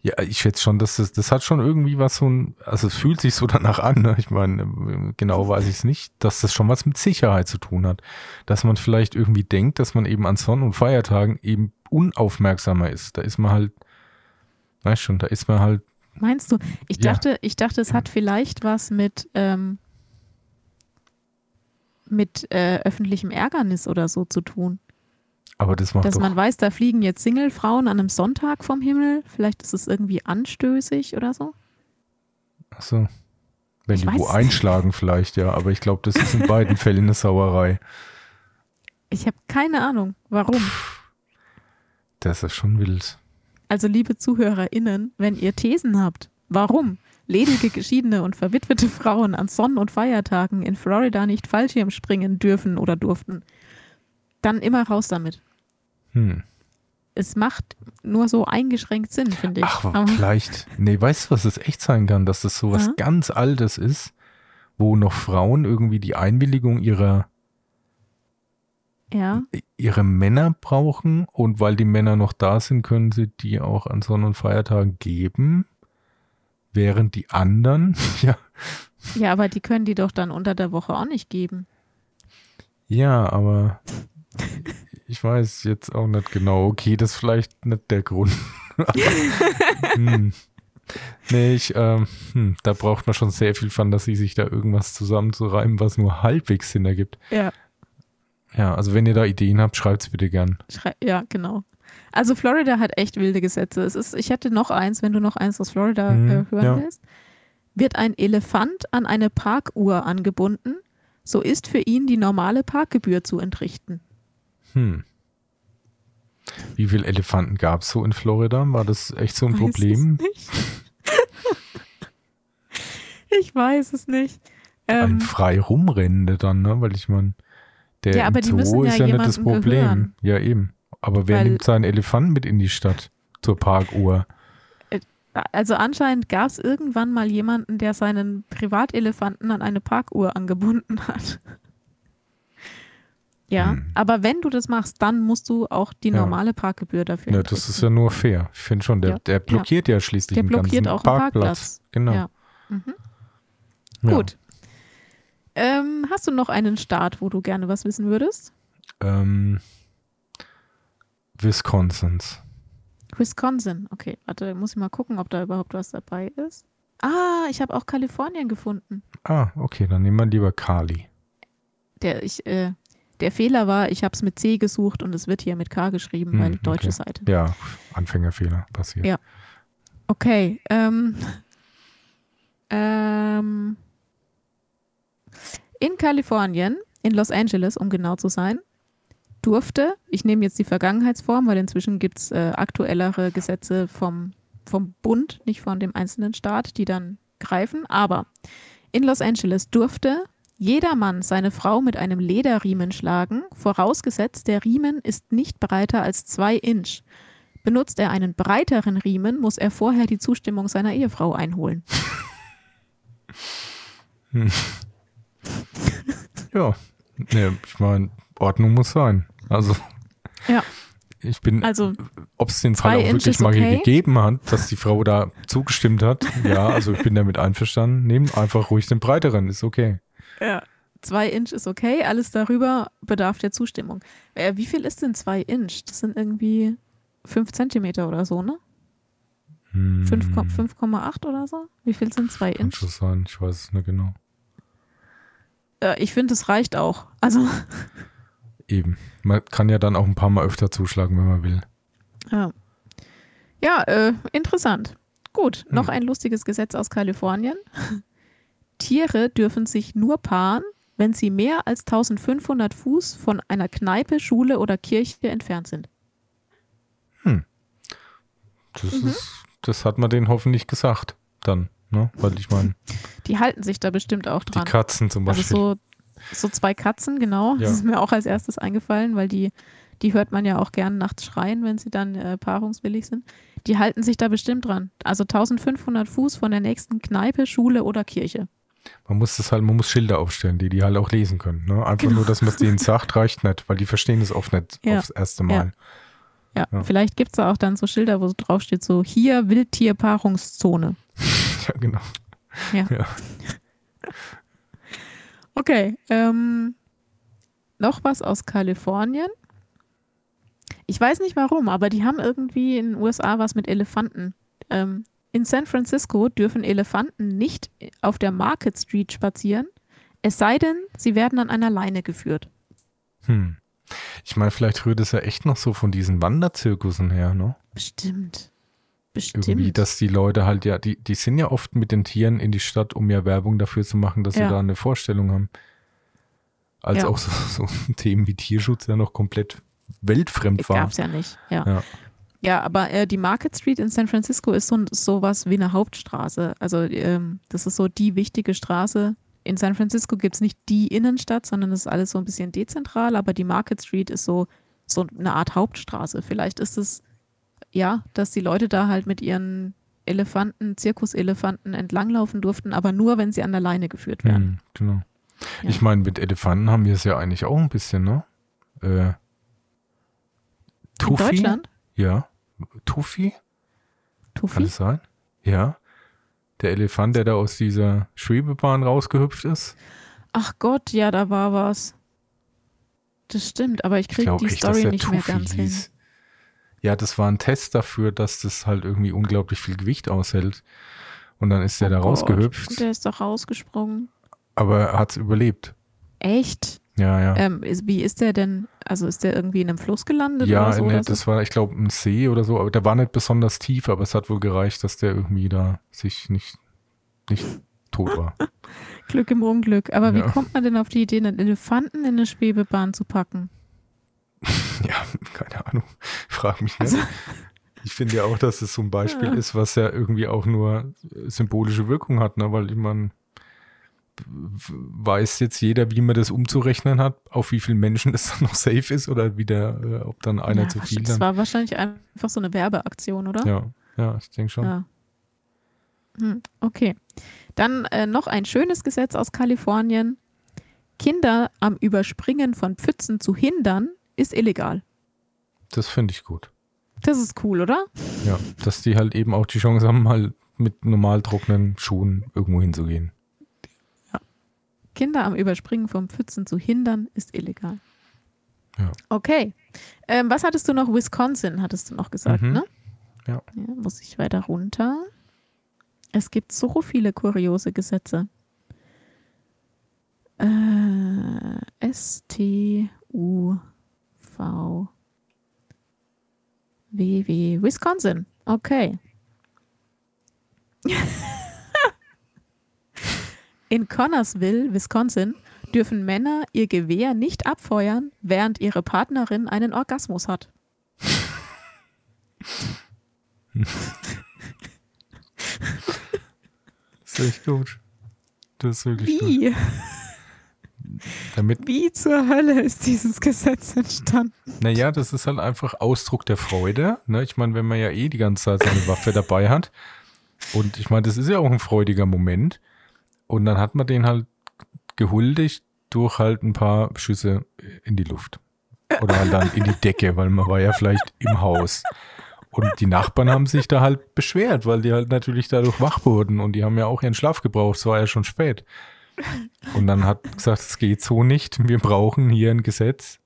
Ja, ich schätze schon, dass das, das hat schon irgendwie was so ein, also es fühlt sich so [LAUGHS] danach an, ne? ich meine, genau weiß ich es nicht, dass das schon was mit Sicherheit zu tun hat. Dass man vielleicht irgendwie denkt, dass man eben an Sonn- und Feiertagen eben unaufmerksamer ist. Da ist man halt, weißt schon, da ist man halt. Meinst du? Ich Ja. dachte, ich dachte, es hat vielleicht was mit, ähm, mit äh, öffentlichem Ärgernis oder so zu tun. Aber das macht Dass doch. man weiß, da fliegen jetzt Singlefrauen an einem Sonntag vom Himmel. Vielleicht ist es irgendwie anstößig oder so. Achso. Wenn Ich die wo einschlagen, vielleicht, ja. Aber ich glaube, das ist in beiden [LAUGHS] Fällen eine Sauerei. Ich habe keine Ahnung, warum. Das ist schon wild. Also, liebe ZuhörerInnen, wenn ihr Thesen habt, warum ledige, geschiedene und verwitwete Frauen an Sonn- und Feiertagen in Florida nicht Fallschirm springen dürfen oder durften, dann immer raus damit. Hm. Es macht nur so eingeschränkt Sinn, finde ich. Ach, Aber- vielleicht. Nee, weißt du, was es echt sein kann? Dass das so was Ja. ganz Altes ist, wo noch Frauen irgendwie die Einwilligung ihrer, ja, ihre Männer brauchen und weil die Männer noch da sind, können sie die auch an Sonn- und Feiertagen geben, während die anderen, [LAUGHS] ja, ja, aber die können die doch dann unter der Woche auch nicht geben. ja, aber ich weiß jetzt auch nicht genau. Okay, das ist vielleicht nicht der Grund. [LAUGHS] hm. Nee, ich, ähm, hm, da braucht man schon sehr viel Fantasie, sich da irgendwas zusammenzureimen, was nur halbwegs Sinn ergibt. Ja, Ja, also wenn ihr da Ideen habt, schreibt es bitte gern. schrei ja, genau. Also Florida hat echt wilde Gesetze. Es ist, ich hätte noch eins, wenn du noch eins aus Florida Mhm, äh, hören ja. willst. Wird ein Elefant an eine Parkuhr angebunden, so ist für ihn die normale Parkgebühr zu entrichten. Hm. Wie viele Elefanten gab es so in Florida? War das echt so ein Weiß Problem? Es nicht. [LAUGHS] ich weiß es nicht. Ein Ähm, frei rumrennende dann, ne? Weil ich meine, der Ja, aber die Zoo müssen ja ist ja nicht das Problem. gehören. Ja, eben. Aber wer Weil- nimmt seinen Elefanten mit in die Stadt zur Parkuhr? also anscheinend gab es irgendwann mal jemanden, der seinen Privatelefanten an eine Parkuhr angebunden hat. [LAUGHS] Ja, Hm. aber wenn du das machst, dann musst du auch die Ja. normale Parkgebühr dafür Ja, das ist ja nur fair. Ich finde schon, der, Ja, der blockiert ja, schließlich Der den blockiert ganzen auch Parkplatz. Parkplatz. Genau. Ja. Mhm. Ja. Gut. Ähm, hast du noch einen Staat, wo du gerne was wissen würdest? Ähm, Wisconsins. Wisconsin. Okay, warte, muss ich mal gucken, ob da überhaupt was dabei ist. Ah, ich habe auch Kalifornien gefunden. Ah, okay, dann nehmen wir lieber Kali. Der, ich, äh, der Fehler war, ich habe es mit C gesucht und es wird hier mit K geschrieben, Hm, weil deutsche okay. Seite. Ja, Anfängerfehler passiert. Ja. Okay. Ähm, [LAUGHS] ähm, in Kalifornien, in Los Angeles, um genau zu sein, durfte, ich nehme jetzt die Vergangenheitsform, weil inzwischen gibt es äh, aktuellere Gesetze vom, vom Bund, nicht von dem einzelnen Staat, die dann greifen, aber in Los Angeles durfte jeder Mann seine Frau mit einem Lederriemen schlagen, vorausgesetzt, der Riemen ist nicht breiter als zwei Inch. Benutzt er einen breiteren Riemen, muss er vorher die Zustimmung seiner Ehefrau einholen. [LAUGHS] Ja, nee, ich meine, Ordnung muss sein. Also, Ja. ich bin, Also, ob es den Fall auch wirklich mal okay? gegeben hat, dass die Frau da zugestimmt hat. Ja, also ich bin damit einverstanden. Nehmt einfach ruhig den breiteren, ist okay. ja. zwei Inch ist okay, alles darüber bedarf der Zustimmung. Äh, wie viel ist denn zwei Inch? Das sind irgendwie fünf Zentimeter oder so, ne? Hm, 5, 5,8 oder so? Wie viel sind zwei Kann Inch? schon sein, ich weiß es nicht genau. Äh, ich finde, es reicht auch. Also, [LAUGHS] Eben. Man kann ja dann auch ein paar Mal öfter zuschlagen, wenn man will. ja, ja äh, interessant. Gut, noch Hm. ein lustiges Gesetz aus Kalifornien. [LAUGHS] Tiere dürfen sich nur paaren, wenn sie mehr als 1500 Fuß von einer Kneipe, Schule oder Kirche entfernt sind. Das, Mhm. ist, das hat man denen hoffentlich gesagt dann. Ne? Weil ich meine, Die halten sich da bestimmt auch die dran. Katzen zum Also Beispiel. so, so zwei Katzen, genau. Ja. Das ist mir auch als erstes eingefallen, weil die, die hört man ja auch gern nachts schreien, wenn sie dann äh, paarungswillig sind. Die halten sich da bestimmt dran. Also 1500 Fuß von der nächsten Kneipe, Schule oder Kirche. Man muss das halt, man muss Schilder aufstellen, die die halt auch lesen können. Ne? Einfach genau. nur, dass man es denen sagt, reicht nicht, weil die verstehen es oft nicht ja. aufs erste Mal. Ja, ja. ja. vielleicht gibt es da auch dann so Schilder, wo drauf steht, so hier Wildtierpaarungszone. [LAUGHS] ja, genau. Ja. ja. okay, ähm, noch was aus Kalifornien. Ich weiß nicht warum, aber die haben irgendwie in den USA was mit Elefanten. Ähm, in San Francisco dürfen Elefanten nicht auf der Market Street spazieren, es sei denn, sie werden an einer Leine geführt. Hm. Ich meine, vielleicht rührt es ja echt noch so von diesen Wanderzirkussen her, ne? Bestimmt. Bestimmt. Irgendwie, dass die Leute halt ja, die, die sind ja oft mit den Tieren in die Stadt, um ja Werbung dafür zu machen, dass ja. sie da eine Vorstellung haben. Als ja. auch so, so, [LAUGHS] Themen wie Tierschutz ja noch komplett weltfremd waren. Gab's ja nicht, ja. Ja, ja aber äh, die Market Street in San Francisco ist so sowas wie eine Hauptstraße. Also ähm, das ist so die wichtige Straße. In San Francisco gibt es nicht die Innenstadt, sondern es ist alles so ein bisschen dezentral, aber die Market Street ist so, so eine Art Hauptstraße. Vielleicht ist es, ja, dass die Leute da halt mit ihren Elefanten, Zirkuselefanten entlanglaufen durften, aber nur, wenn sie an der Leine geführt werden. Mhm, genau. Ja. Ich meine, mit Elefanten haben wir es ja eigentlich auch ein bisschen, ne? Äh, Tufi? In Deutschland? Ja. Tufi? Tufi? Kann es sein? Ja. Der Elefant, der da aus dieser Schwebebahn rausgehüpft ist. Ach Gott, ja, da war was. Das stimmt, aber ich kriege die echt, Story nicht Tufi mehr ganz hieß. hin. Ja, das war ein Test dafür, dass das halt irgendwie unglaublich viel Gewicht aushält. Und dann ist der oh da Gott. rausgehüpft. Der ist doch rausgesprungen. Aber er hat es überlebt. Echt? Ja, ja. Ähm, ist, wie ist der denn? Also ist der irgendwie in einem Fluss gelandet? Ja, oder so, ne, oder das so? war, ich glaube, ein See oder so, aber der war nicht besonders tief, aber es hat wohl gereicht, dass der irgendwie da sich nicht, nicht tot war. [LAUGHS] Glück im Unglück. Aber ja. wie kommt man denn auf die Idee, einen Elefanten in eine Schwebebahn zu packen? [LAUGHS] ja, keine Ahnung. Frag mich nicht. Also, ich finde ja auch, dass es so ein Beispiel ja. ist, was ja irgendwie auch nur symbolische Wirkung hat, ne? weil ich meine, weiß jetzt jeder, wie man das umzurechnen hat, auf wie viele Menschen das dann noch safe ist oder wie der, äh, ob dann einer ja, zu viel Das war wahrscheinlich einfach so eine Werbeaktion, oder? Ja, ja, ich denke schon. Ja. Hm, okay. Dann äh, noch ein schönes Gesetz aus Kalifornien. Kinder am Überspringen von Pfützen zu hindern, ist illegal. Das finde ich gut. Das ist cool, oder? Ja, dass die halt eben auch die Chance haben, mal mit normal trockenen Schuhen irgendwo hinzugehen. Kinder am Überspringen von Pfützen zu hindern, ist illegal. Ja. Okay. Ähm, was hattest du noch? Wisconsin, hattest du noch gesagt, mhm. ne? Ja. ja. Muss ich weiter runter? Es gibt so viele kuriose Gesetze. Äh, S T U V W W Wisconsin. Okay. In Connorsville, Wisconsin, dürfen Männer ihr Gewehr nicht abfeuern, während ihre Partnerin einen Orgasmus hat. das ist echt gut. Das ist wirklich Wie? gut. Damit, Wie zur Hölle ist dieses Gesetz entstanden? Naja, das ist halt einfach Ausdruck der Freude. Ne? Ich meine, wenn man ja eh die ganze Zeit seine Waffe dabei hat. Und ich meine, das ist ja auch ein freudiger Moment. Und dann hat man den halt gehuldigt durch halt ein paar Schüsse in die Luft. Oder halt dann in die Decke, weil man war ja vielleicht im Haus. Und die Nachbarn haben sich da halt beschwert, weil die halt natürlich dadurch wach wurden und die haben ja auch ihren Schlaf gebraucht. Es war ja schon spät. Und dann hat gesagt, es geht so nicht. Wir brauchen hier ein Gesetz.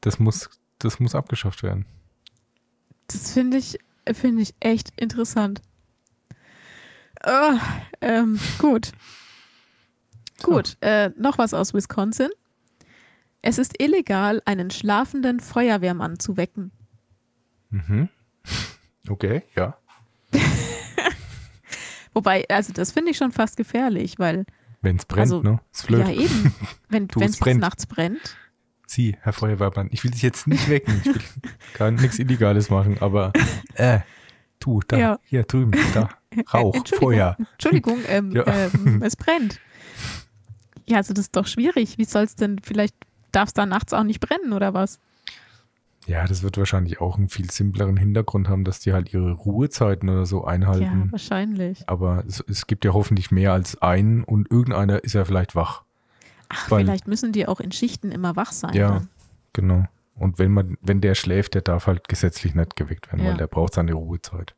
Das muss, das muss abgeschafft werden. Das finde ich, finde ich echt interessant. Oh, ähm, gut. Gut, äh, noch was aus Wisconsin. Es ist illegal, einen schlafenden Feuerwehrmann zu wecken. Mhm. Okay, ja. [LAUGHS] Wobei, also das finde ich schon fast gefährlich, weil. Wenn es brennt, also, ne? Ist blöd. Ja, eben. Wenn [LAUGHS] es nachts brennt. Sie, Herr Feuerwehrmann, ich will dich jetzt nicht wecken. Ich will [LAUGHS] kann nichts Illegales machen, aber äh, tu, da, ja. hier drüben, da. Rauch, [LAUGHS] Entschuldigung, Feuer. Entschuldigung, ähm, ja. ähm, es brennt. Ja, also das ist doch schwierig. Wie soll es denn, vielleicht darf es da nachts auch nicht brennen oder was? Ja, das wird wahrscheinlich auch einen viel simpleren Hintergrund haben, dass die halt ihre Ruhezeiten oder so Ja, einhalten. wahrscheinlich. Aber es, es gibt ja hoffentlich mehr als einen und irgendeiner ist ja vielleicht wach. Ach, Weil- vielleicht müssen die auch in Schichten immer wach sein. Ja. Dann. Genau. Und wenn man, wenn der schläft, der darf halt gesetzlich nicht geweckt werden, Ja. weil der braucht seine Ruhezeit.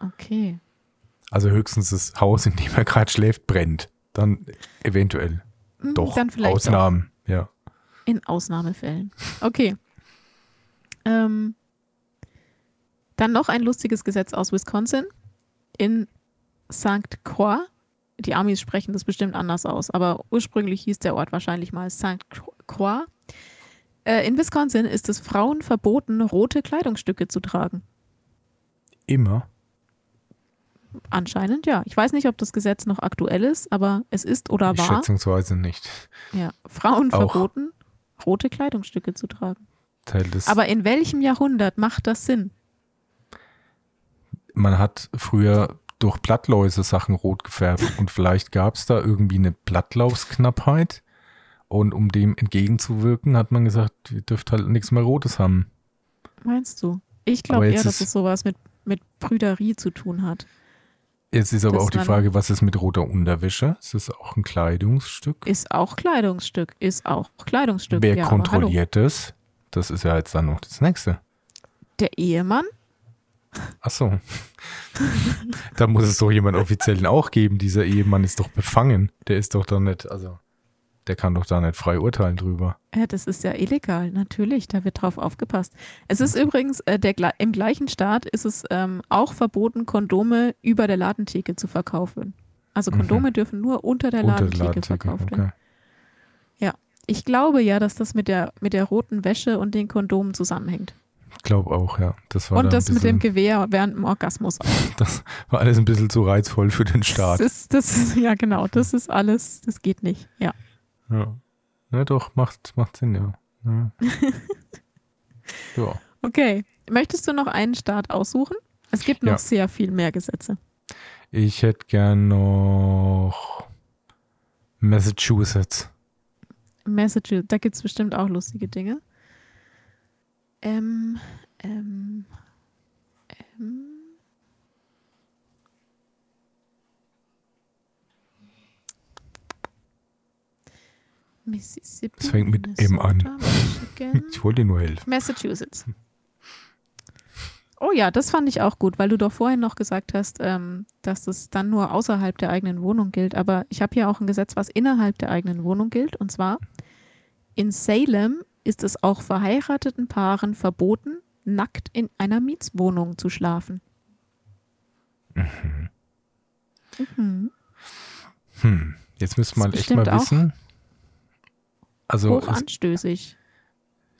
Okay. Also höchstens das Haus, in dem er gerade schläft, brennt. Dann eventuell. Hm, Doch. Dann vielleicht auch Ausnahmen. Ja. in Ausnahmefällen. Okay. Ähm, dann noch ein lustiges Gesetz aus Wisconsin. In St. Croix. Die Amis sprechen das bestimmt anders aus, aber ursprünglich hieß der Ort wahrscheinlich mal St. Croix. Äh, in Wisconsin ist es Frauen verboten, rote Kleidungsstücke zu tragen. Immer. Anscheinend ja. Ich weiß nicht, ob das Gesetz noch aktuell ist, aber es ist oder war schätzungsweise nicht. ja, Frauen Auch. verboten, rote Kleidungsstücke zu tragen. Teil des, Aber in welchem Jahrhundert macht das Sinn? man hat früher durch Blattläuse Sachen rot gefärbt [LAUGHS] und vielleicht gab es da irgendwie eine Blattlaufsknappheit. Und um dem entgegenzuwirken, hat man gesagt, ihr dürft halt nichts mehr Rotes haben. Meinst du? Ich glaube eher, dass es sowas mit, mit Brüderie zu tun hat. Jetzt ist aber Dass auch die Frage, was ist mit roter Unterwäsche? Ist das auch ein Kleidungsstück? Ist auch Kleidungsstück, ist auch Kleidungsstück. Wer ja, kontrolliert das? Das ist ja jetzt dann noch das nächste. Der Ehemann? Ach so. da muss es doch jemand Offiziellen auch geben. Dieser Ehemann ist doch befangen. Der ist doch da nicht, also der kann doch da nicht frei urteilen drüber. Ja, das ist ja illegal, natürlich, da wird drauf aufgepasst. Es ist übrigens, äh, der, im gleichen Staat ist es ähm, auch verboten, Kondome über der Ladentheke zu verkaufen. Also Mhm. Kondome dürfen nur unter der Unter Ladentheke, Ladentheke, verkauft werden. okay. Ich glaube ja, dass das mit der, mit der roten Wäsche und den Kondomen zusammenhängt. Ich glaube auch, ja. Das war, Und das ein mit dem bisschen, Gewehr während dem Orgasmus. auch. [LAUGHS] das war alles ein bisschen zu reizvoll für den Staat. Das ist, das ist, ja, genau, das ist alles, das geht nicht. Ja. Ja. ja, doch, macht, macht Sinn, ja. Ja. [LAUGHS] ja. Okay. Möchtest du noch einen Staat aussuchen? Es gibt noch Ja. sehr viel mehr Gesetze. Ich hätte gern noch Massachusetts. Massachusetts, da gibt es bestimmt auch lustige Dinge. Ähm, ähm, ähm. Mississippi. Es fängt mit M an. Michigan. Ich wollte dir nur helfen. Massachusetts. Oh ja, das fand ich auch gut, weil du doch vorhin noch gesagt hast, ähm, dass das dann nur außerhalb der eigenen Wohnung gilt. Aber ich habe hier auch ein Gesetz, was innerhalb der eigenen Wohnung gilt. Und zwar in Salem ist es auch verheirateten Paaren verboten, nackt in einer Mietswohnung zu schlafen. Mhm. Hm. Jetzt müsste man echt mal auch wissen. Also, Hoch es, anstößig.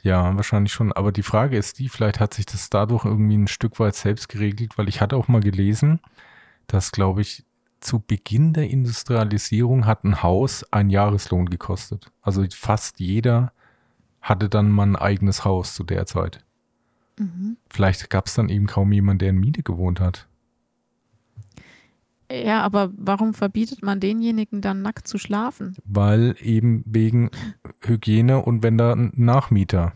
Ja, wahrscheinlich schon. Aber die Frage ist die, vielleicht hat sich das dadurch irgendwie ein Stück weit selbst geregelt, weil ich hatte auch mal gelesen, dass, glaube ich, zu Beginn der Industrialisierung hat ein Haus ein Jahreslohn gekostet. Also fast jeder hatte dann mal ein eigenes Haus zu der Zeit. Mhm. Vielleicht gab es dann eben kaum jemand, der in Miete gewohnt hat. Ja, aber warum verbietet man denjenigen dann nackt zu schlafen? Weil eben wegen Hygiene und wenn da ein Nachmieter.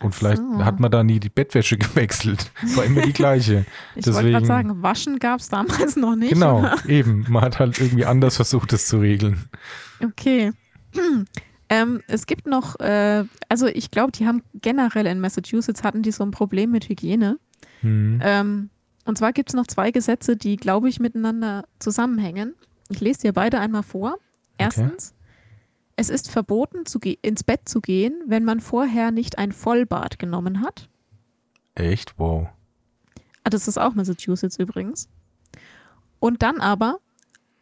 Und vielleicht so. hat man da nie die Bettwäsche [LAUGHS] gewechselt. War immer die gleiche. [LAUGHS] Ich wollte gerade sagen, waschen gab es damals noch nicht. genau, eben. Man hat halt irgendwie anders versucht, das zu regeln. Okay. [CLEARS THROAT] Ähm, es gibt noch, äh, also ich glaube, die haben generell in Massachusetts hatten die so ein Problem mit Hygiene. Hm. Ähm, und zwar gibt es noch zwei Gesetze, die, glaube ich, miteinander zusammenhängen. Ich lese dir beide einmal vor. Erstens, es ist verboten, zu ins Bett zu gehen, wenn man vorher nicht ein Vollbad genommen hat. Echt? Wow. Ah, das ist auch Massachusetts übrigens. Und dann aber,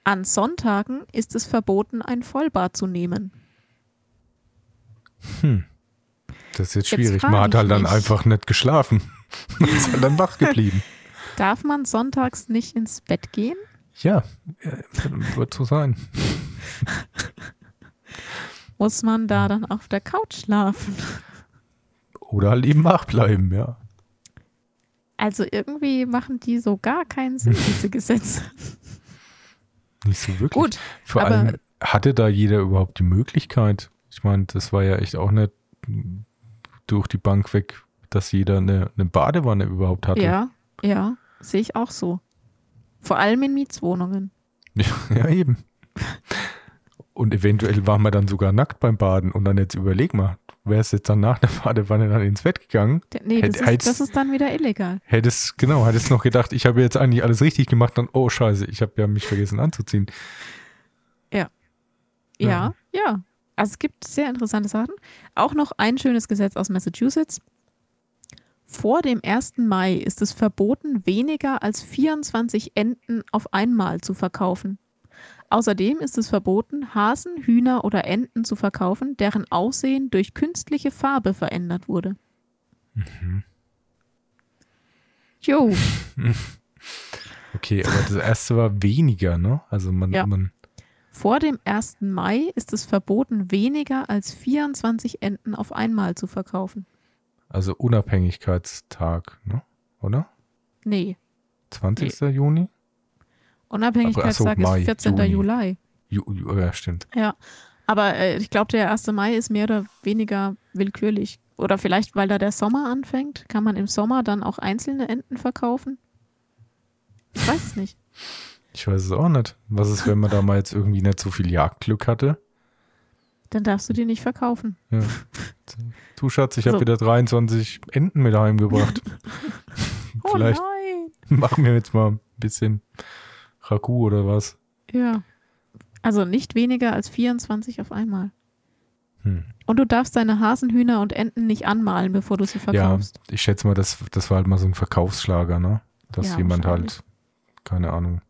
an Sonntagen ist es verboten, ein Vollbad zu nehmen. Das ist jetzt Jetzt schwierig. Man hat halt dann einfach nicht geschlafen. [LAUGHS] Man ist halt dann wach geblieben. Darf man sonntags nicht ins Bett gehen? Ja, äh, wird so sein. [LAUGHS] Muss man da dann auf der Couch schlafen? Oder halt eben wach bleiben, ja. Also irgendwie machen die so gar keinen Sinn, [LAUGHS] diese Gesetze. Nicht so wirklich. Gut, Vor allem, hatte da jeder überhaupt die Möglichkeit? Ich meine, das war ja echt auch nicht durch die Bank weg, dass jeder eine, eine Badewanne überhaupt hatte. Ja, ja, sehe ich auch so. Vor allem in Mietswohnungen. Ja, [LAUGHS] ja, eben. Und eventuell war man dann sogar nackt beim Baden und dann jetzt überleg mal, wärst jetzt dann nach der Badewanne dann ins Bett gegangen? Nee, das, Hätt- ist, das ist dann wieder illegal. Hättest, genau, hättest noch gedacht, ich habe jetzt eigentlich alles richtig gemacht und oh scheiße, ich habe ja mich vergessen anzuziehen. Ja, Ja. ja. Also es gibt sehr interessante Sachen. Auch noch ein schönes Gesetz aus Massachusetts. Vor dem 1. Mai ist es verboten, weniger als 24 Enten auf einmal zu verkaufen. Außerdem ist es verboten, Hasen, Hühner oder Enten zu verkaufen, deren Aussehen durch künstliche Farbe verändert wurde. Jo, [LAUGHS] Okay, aber das erste war weniger, ne? Also man, Ja. man vor dem 1. Mai ist es verboten, weniger als 24 Enten auf einmal zu verkaufen. Also Unabhängigkeitstag, ne? Oder? Nee, 20. Juni? Unabhängigkeitstag so, Mai, ist 14. Juni. Juli. Ju, Ju, ja, stimmt. Ja. Aber äh, ich glaube, der 1. Mai ist mehr oder weniger willkürlich. Oder vielleicht, weil da der Sommer anfängt, kann man im Sommer dann auch einzelne Enten verkaufen? Ich weiß es nicht. Ich weiß es auch nicht. Was ist, wenn man da mal jetzt irgendwie nicht so viel Jagdglück hatte? Dann darfst du die nicht verkaufen. Ja. [LAUGHS] Du Schatz, ich habe So. wieder 23 Enten mit heimgebracht. [LAUGHS] Oh Vielleicht nein! [LAUGHS] machen wir jetzt mal ein bisschen Ragout oder was. Ja. Also nicht weniger als 24 auf einmal. Hm. Und du darfst deine Hasen, Hühner und Enten nicht anmalen, bevor du sie Ja, verkaufst. ich schätze mal, das, das war halt mal so ein Verkaufsschlager, ne? Dass Ja, jemand halt, keine Ahnung,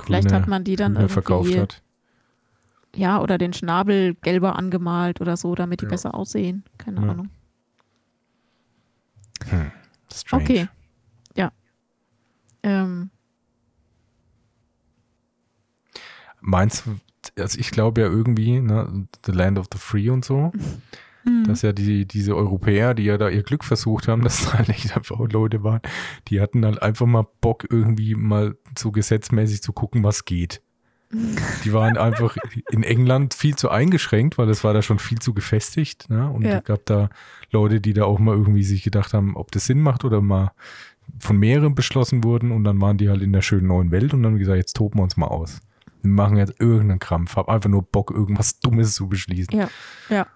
Vielleicht grüne hat man die dann verkauft hat. Ja, oder den Schnabel gelber angemalt oder so, damit die Ja. besser aussehen. Keine Ja. Ahnung. Hm. Strange. Okay. Ja. Ähm, Meinst du, also ich glaube ja irgendwie, ne, The Land of the Free und so, hm. dass ja die, diese Europäer, die ja da ihr Glück versucht haben, [LAUGHS] dass da halt echt einfach Leute waren, die hatten halt einfach mal Bock, irgendwie mal so gesetzmäßig zu gucken, was geht. Die waren einfach in England viel zu eingeschränkt, weil es war da schon viel zu gefestigt. Ne? Und Ja. es gab da Leute, die da auch mal irgendwie sich gedacht haben, ob das Sinn macht oder mal von mehreren beschlossen wurden. Und dann waren die halt in der schönen neuen Welt und dann haben gesagt, jetzt toben wir uns mal aus. Wir machen jetzt irgendeinen Krampf, hab einfach nur Bock, irgendwas Dummes zu beschließen. Ja, ja.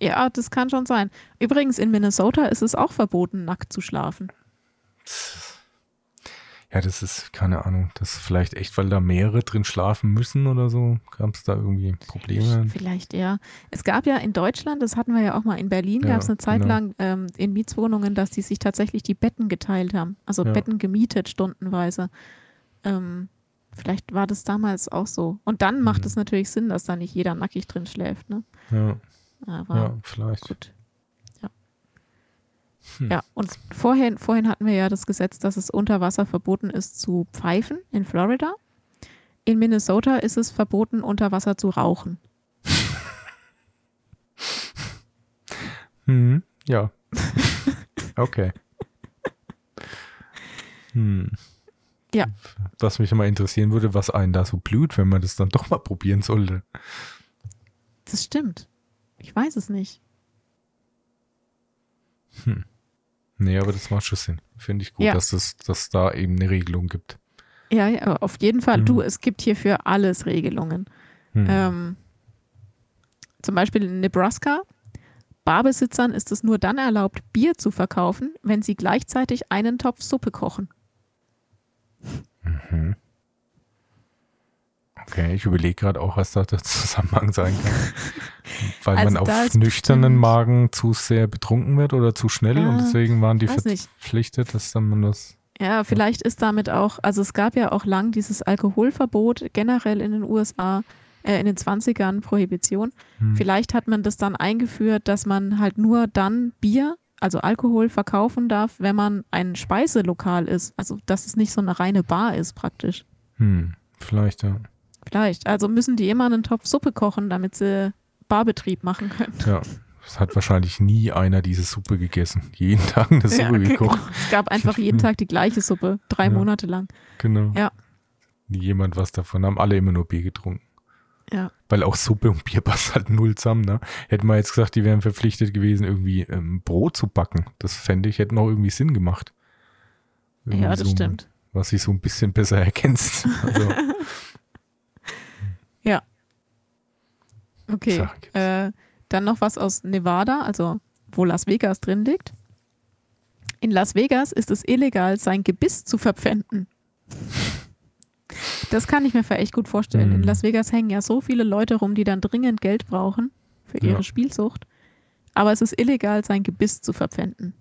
Ja, das kann schon sein. Übrigens, in Minnesota ist es auch verboten, nackt zu schlafen. Ja, das ist, keine Ahnung, das ist vielleicht echt, weil da mehrere drin schlafen müssen oder so. Gab es da irgendwie Probleme? Vielleicht, ja. Es gab ja in Deutschland, das hatten wir ja auch mal in Berlin, Ja, gab es eine Zeit genau. lang ähm, in Mietswohnungen, dass die sich tatsächlich die Betten geteilt haben. Also Ja. Betten gemietet stundenweise. Ähm, vielleicht war das damals auch so. Und dann macht Mhm. es natürlich Sinn, dass da nicht jeder nackig drin schläft. Ne? Ja, Aber ja, vielleicht. gut. Ja. Hm. Ja, und vorhin, vorhin hatten wir ja das Gesetz, dass es unter Wasser verboten ist zu pfeifen in Florida. In Minnesota ist es verboten, unter Wasser zu rauchen. Hm, ja. okay. Hm. Ja. Was mich mal interessieren würde, was einen da so blüht, wenn man das dann doch mal probieren sollte. Das stimmt. Ich weiß es nicht. Nee, aber das macht schon Sinn. Finde ich gut, Ja. dass es dass da eben eine Regelung gibt. Ja, ja, auf jeden Fall. Mhm. Du, es gibt hier für alles Regelungen. Hm. Ähm, zum Beispiel in Nebraska. Barbesitzern ist es nur dann erlaubt, Bier zu verkaufen, wenn sie gleichzeitig einen Topf Suppe kochen. Mhm. Okay, ich überlege gerade auch, was da der [LAUGHS] Zusammenhang sein kann. Weil Also man auf nüchternen Magen zu sehr betrunken wird oder zu schnell und Ah, deswegen waren die verpflichtet, dass dann man das. Ja, vielleicht ist damit auch, also es gab ja auch lang dieses Alkoholverbot generell in den USA, äh, in den 20ern, Prohibition. Hm. Vielleicht hat man das dann eingeführt, dass man halt nur dann Bier, also Alkohol verkaufen darf, wenn man ein Speiselokal ist. Also dass es nicht so eine reine Bar ist praktisch. Hm, vielleicht, ja. Vielleicht. Also müssen die immer einen Topf Suppe kochen, damit sie Barbetrieb machen können. Ja, es hat wahrscheinlich nie einer diese Suppe gegessen. Jeden [LAUGHS] Tag eine Suppe Ja, gekocht. Es gab einfach [LAUGHS] jeden Tag die gleiche Suppe, drei Ja. Monate lang. Genau. Ja. Nie jemand was davon. Haben alle immer nur Bier getrunken. Ja. Weil auch Suppe und Bier [LAUGHS] passt halt null zusammen, ne? Hätten wir jetzt gesagt, die wären verpflichtet gewesen, irgendwie ähm, Brot zu backen. Das fände ich, hätte noch irgendwie Sinn gemacht. Irgendwie Ja, das so, stimmt. Was sich so ein bisschen besser erkennst. Also, Okay. Äh, dann noch was aus Nevada, also wo Las Vegas drin liegt. In Las Vegas ist es illegal, sein Gebiss zu verpfänden. Das kann ich mir für echt gut vorstellen. In Mhm. Las Vegas hängen ja so viele Leute rum, die dann dringend Geld brauchen für ihre Ja. Spielsucht. Aber es ist illegal, sein Gebiss zu verpfänden.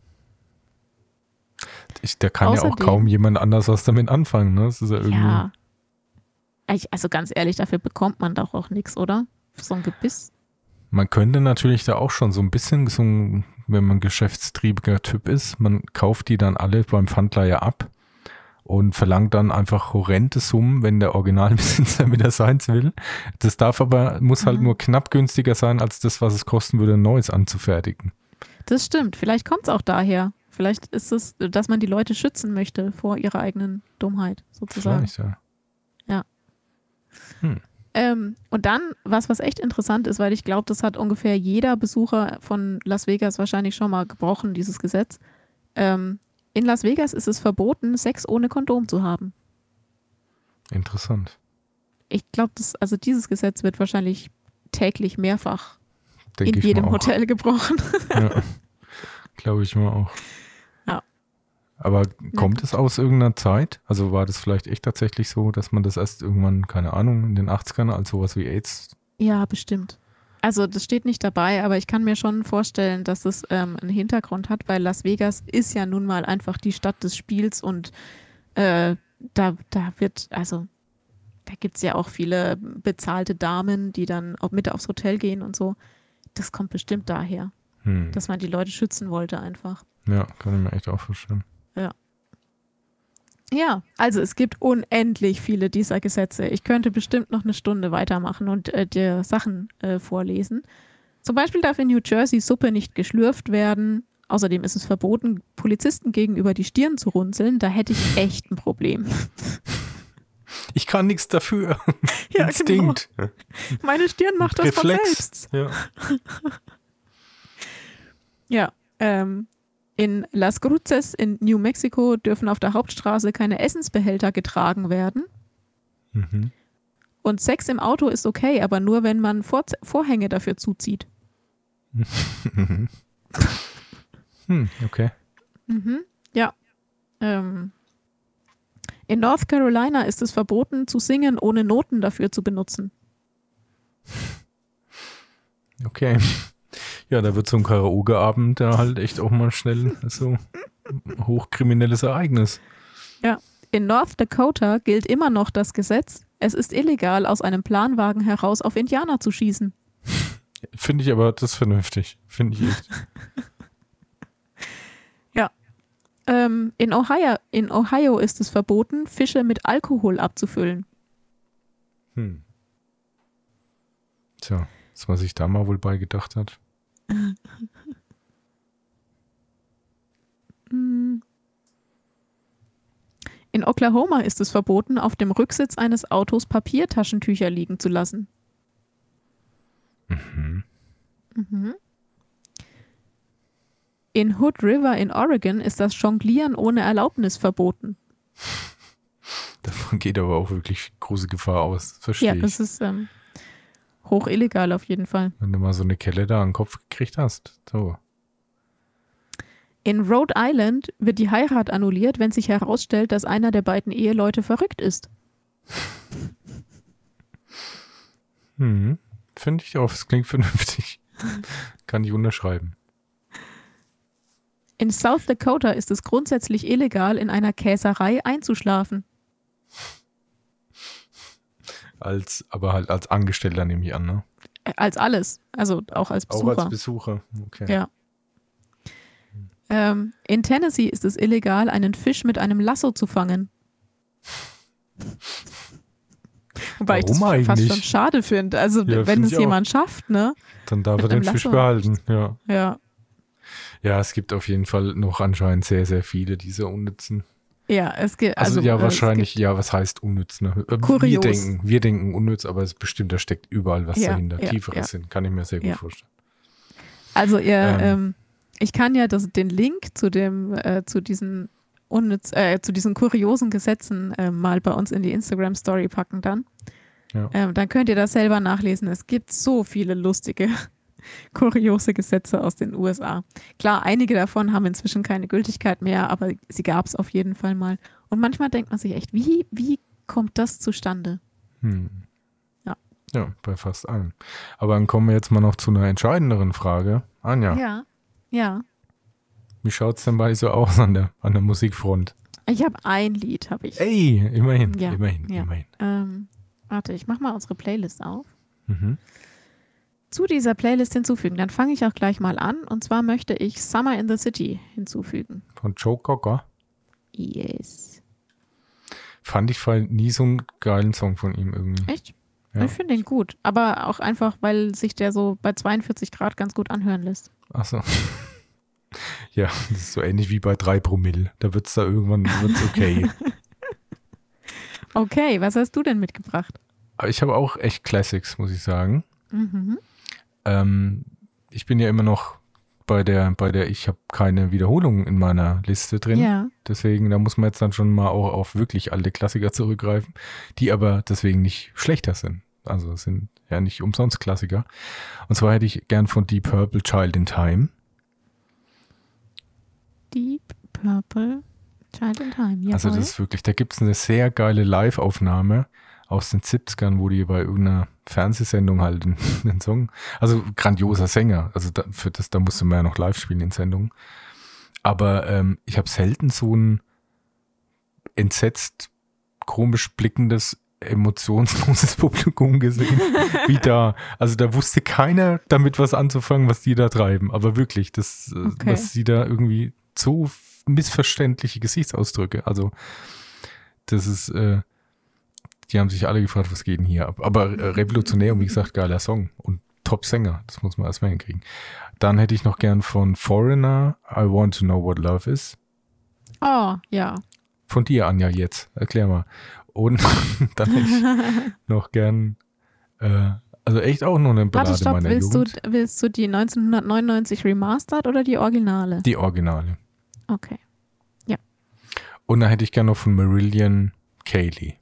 ich, da kann ja auch Außerdem- kaum jemand anders was damit anfangen, ne? Das ist ja irgendwie. Ja. Also ganz ehrlich, dafür bekommt man doch auch nichts, oder? So ein Gebiss. Man könnte natürlich da auch schon so ein bisschen, so ein, wenn man geschäftstriebiger Typ ist, man kauft die dann alle beim Pfandleiher ab und verlangt dann einfach horrende Summen, wenn der Originalbesitzer [LAUGHS] wieder seins will. Das darf aber, muss halt Mhm. nur knapp günstiger sein, als das, was es kosten würde, ein neues anzufertigen. Das stimmt. Vielleicht kommt es auch daher. Vielleicht ist es, dass man die Leute schützen möchte vor ihrer eigenen Dummheit, sozusagen. Vielleicht, ja. Ähm, und dann, was, was echt interessant ist, weil ich glaube, das hat ungefähr jeder Besucher von Las Vegas wahrscheinlich schon mal gebrochen, dieses Gesetz. Ähm, in Las Vegas ist es verboten, Sex ohne Kondom zu haben. Interessant. Ich glaube, das, also dieses Gesetz wird wahrscheinlich täglich mehrfach Denke in jedem. Hotel gebrochen. Ja. Glaube ich mal auch. Aber kommt es aus irgendeiner Zeit? Also war das vielleicht echt tatsächlich so, dass man das erst irgendwann, keine Ahnung, in den 80ern als sowas wie AIDS Ja, bestimmt. Also das steht nicht dabei, aber ich kann mir schon vorstellen, dass es ähm, einen Hintergrund hat, weil Las Vegas ist ja nun mal einfach die Stadt des Spiels und äh, da, da wird, also da gibt es ja auch viele bezahlte Damen, die dann auch mit aufs Hotel gehen und so. Das kommt bestimmt daher, Hm. dass man die Leute schützen wollte einfach. Ja, kann ich mir echt auch vorstellen. Ja, also es gibt unendlich viele dieser Gesetze. Ich könnte bestimmt noch eine Stunde weitermachen und äh, dir Sachen äh, vorlesen. Zum Beispiel darf in New Jersey Suppe nicht geschlürft werden. Außerdem ist es verboten, Polizisten gegenüber die Stirn zu runzeln. Da hätte ich echt ein Problem. Ich kann nichts dafür. [LAUGHS] [LAUGHS] Ja, Instinkt. Genau. Meine Stirn macht das von selbst. Ja. [LAUGHS] Ja. Ähm, in Las Cruces in New Mexico dürfen auf der Hauptstraße keine Essensbehälter getragen werden. Mhm. Und Sex im Auto ist okay, aber nur, wenn man Vor Vorhänge dafür zuzieht. [LAUGHS] Hm, okay. Mhm. Ja. Ähm. In North Carolina ist es verboten, zu singen, ohne Noten dafür zu benutzen. [LAUGHS] Okay. Ja, da wird so ein Karaoke-Abend da halt echt auch mal schnell so hochkriminelles Ereignis. In North Dakota gilt immer noch das Gesetz, es ist illegal, aus einem Planwagen heraus auf Indianer zu schießen. [LAUGHS] Finde ich aber das vernünftig. Finde ich echt. [LAUGHS] Ähm, in, Ohio, in Ohio ist es verboten, Fische mit Alkohol abzufüllen. Hm. Tja, das, was sich da mal wohl bei gedacht hat. In Oklahoma ist es verboten, auf dem Rücksitz eines Autos Papiertaschentücher liegen zu lassen. Mhm. Mhm. In Hood River in Oregon ist das Jonglieren ohne Erlaubnis verboten. [LAUGHS] Davon geht aber auch wirklich große Gefahr aus. Verstehe Ja, ich. das ist ähm, hoch illegal auf jeden Fall. Wenn du mal so eine Kelle da an den Kopf gekriegt hast. So. In Rhode Island wird die Heirat annulliert, wenn sich herausstellt, dass einer der beiden Eheleute verrückt ist. Mhm. [LAUGHS] Finde ich auch. Das klingt [LAUGHS] vernünftig. Kann ich unterschreiben. In South Dakota ist es grundsätzlich illegal, in einer Käserei einzuschlafen. Als, aber halt als Angestellter nehme ich an, ne? Äh, Als alles. Also auch als Auch Besucher. als Besucher. Okay. Ja. Ähm, in Tennessee ist es illegal, einen Fisch mit einem Lasso zu fangen. [LAUGHS] Wobei ich das Warum fast schon schade finde. Also Ja, wenn find es ich auch. jemand schafft, ne? Dann darf Mit er den Fisch Lasso. behalten. Ja. Ja. ja, es gibt auf jeden Fall noch anscheinend sehr, sehr viele dieser unnützen Ja, es gibt. Also, Also, ja, äh, wahrscheinlich, ja, was heißt unnütz? Ne? Äh, Wir Kurios. denken, wir denken unnütz, aber es bestimmt, da steckt überall was Ja, dahinter. ja, Tieferes ja. Sinn, kann ich mir sehr gut vorstellen. Also ihr, Ähm. ähm, ich kann ja das, den Link zu dem, äh, zu diesen unnütz, äh, zu diesen kuriosen Gesetzen äh, mal bei uns in die Instagram Story packen dann. Ähm, dann könnt ihr das selber nachlesen. Es gibt so viele lustige, kuriose Gesetze aus den USA. Klar, einige davon haben inzwischen keine Gültigkeit mehr, aber sie gab es auf jeden Fall mal. Und manchmal denkt man sich echt, wie, wie kommt das zustande? Hm. Ja. Ja, bei fast allen. Aber dann kommen wir jetzt mal noch zu einer entscheidenderen Frage. Anja, Ja. Ja. wie schaut es denn bei so aus an der, an der Musikfront? Ich habe ein Lied, habe ich. Ey, immerhin, Ja, immerhin, ja. immerhin. Ähm, warte, ich mache mal unsere Playlist auf. Mhm. Zu dieser Playlist hinzufügen. Dann fange ich auch gleich mal an. Und zwar möchte ich Summer in the City hinzufügen. Von Joe Cocker Yes. fand ich vorhin nie so einen geilen Song von ihm irgendwie. Echt? Ja. Ich finde den gut. Aber auch einfach, weil sich der so bei 42 Grad ganz gut anhören lässt. Achso. [LAUGHS] Ja, das ist so ähnlich wie bei 3 Promille. Da wird es da irgendwann wird's okay. [LAUGHS] Okay, was hast du denn mitgebracht? Ich habe auch echt Classics, muss ich sagen. Mhm. Ähm, ich bin ja immer noch bei der, bei der, ich habe keine Wiederholungen in meiner Liste drin. Ja. Deswegen, da muss man jetzt dann schon mal auch auf wirklich alte Klassiker zurückgreifen, die aber deswegen nicht schlechter sind. Also es sind ja nicht umsonst Klassiker. Und zwar hätte ich gern von Deep Purple Child in Time. Deep Purple Child in Time. Jawohl. Also das ist wirklich, da gibt es eine sehr geile Live-Aufnahme aus den 70ern, wo die bei irgendeiner Fernsehsendung halt [LAUGHS] den, den Song, also grandioser Sänger, also da, für das, da musste man ja noch live spielen in Sendungen. Aber ähm, ich habe selten so ein entsetzt, komisch blickendes, emotionsloses [LAUGHS] Publikum gesehen wie da. Also da wusste keiner damit was anzufangen, was die da treiben. Aber wirklich, das, äh, Okay. was sie da irgendwie so missverständliche Gesichtsausdrücke. Also das ist, äh, die haben sich alle gefragt, was geht denn hier ab? Aber äh, revolutionär und wie gesagt, geiler Song und Top-Sänger, das muss man erstmal hinkriegen. Dann hätte ich noch gern von Foreigner, I Want to Know What Love Is. Oh, ja. Von dir, Anja, jetzt. Erklär mal. Und [LAUGHS] dann hätte ich [LAUGHS] noch gern, äh, also echt auch nur eine Warte, Ballade stopp. meiner Willst du, Jugend. willst du die 1999 Remastered oder die Originale? Die Originale. Okay. Und dann hätte ich gern noch von Marillion Kaylee.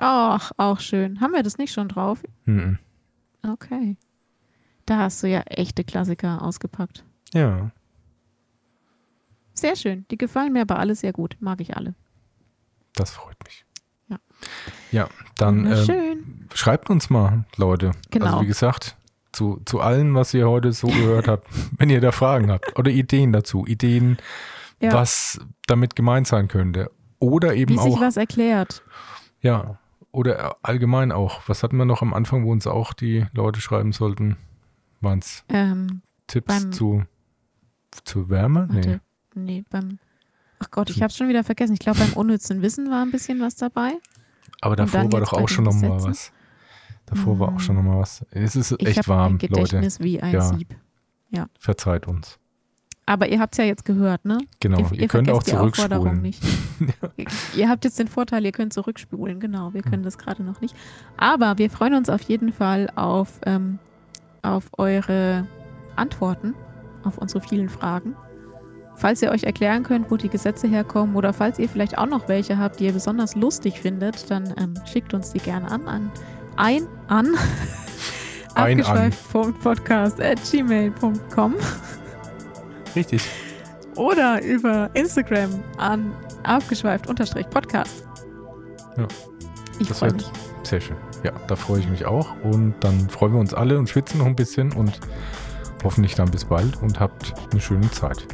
Ach, auch schön. Haben wir das nicht schon drauf? Mhm. Okay. Da hast du ja echte Klassiker ausgepackt. Ja. Sehr schön. Die gefallen mir aber alle sehr gut. Mag ich alle. Das freut mich. Ja. Ja, dann schön. schreibt uns mal, Leute. Genau. Also wie gesagt, zu, zu allem, was ihr heute so gehört habt, [LAUGHS] wenn ihr da Fragen habt oder Ideen dazu, Ideen, Ja. was damit gemeint sein könnte. Oder eben Wie sich auch, was erklärt. ja, oder allgemein auch. Was hatten wir noch am Anfang, wo uns auch die Leute schreiben sollten? Waren es Ähm, Tipps zu, zu Wärme? Nee. warte. Nee, beim. Ach Gott, ich hab's schon wieder vergessen. Ich glaube, beim unnützen Wissen war ein bisschen was dabei. Aber davor war doch auch den schon noch mal Gesetzen? was. Davor war auch schon noch mal was. Es ist Ich echt habe warm, ein Leute. Gedächtnis wie ein Ja. Sieb. Verzeiht uns. Aber ihr habt's ja jetzt gehört, ne? Genau. Ihr, ihr könnt auch zurückspulen. nicht. ihr, [LAUGHS] ihr habt jetzt den Vorteil, ihr könnt zurückspulen, genau. Wir können das gerade noch nicht. Aber wir freuen uns auf jeden Fall auf, ähm, auf eure Antworten auf unsere vielen Fragen. Falls ihr euch erklären könnt, wo die Gesetze herkommen oder falls ihr vielleicht auch noch welche habt, die ihr besonders lustig findet, dann ähm, schickt uns die gerne an. an ein an [LAUGHS] Ein Richtig. oder über Instagram an abgeschweift-podcast. Ja. Ich Das freue wird mich. sehr schön. Ja, da freue ich mich auch. Und dann freuen wir uns alle und schwitzen noch ein bisschen und hoffentlich dann bis bald und habt eine schöne Zeit.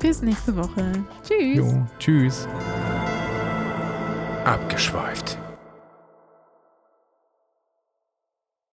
Bis nächste Woche. Tschüss. Jo, tschüss. Abgeschweift.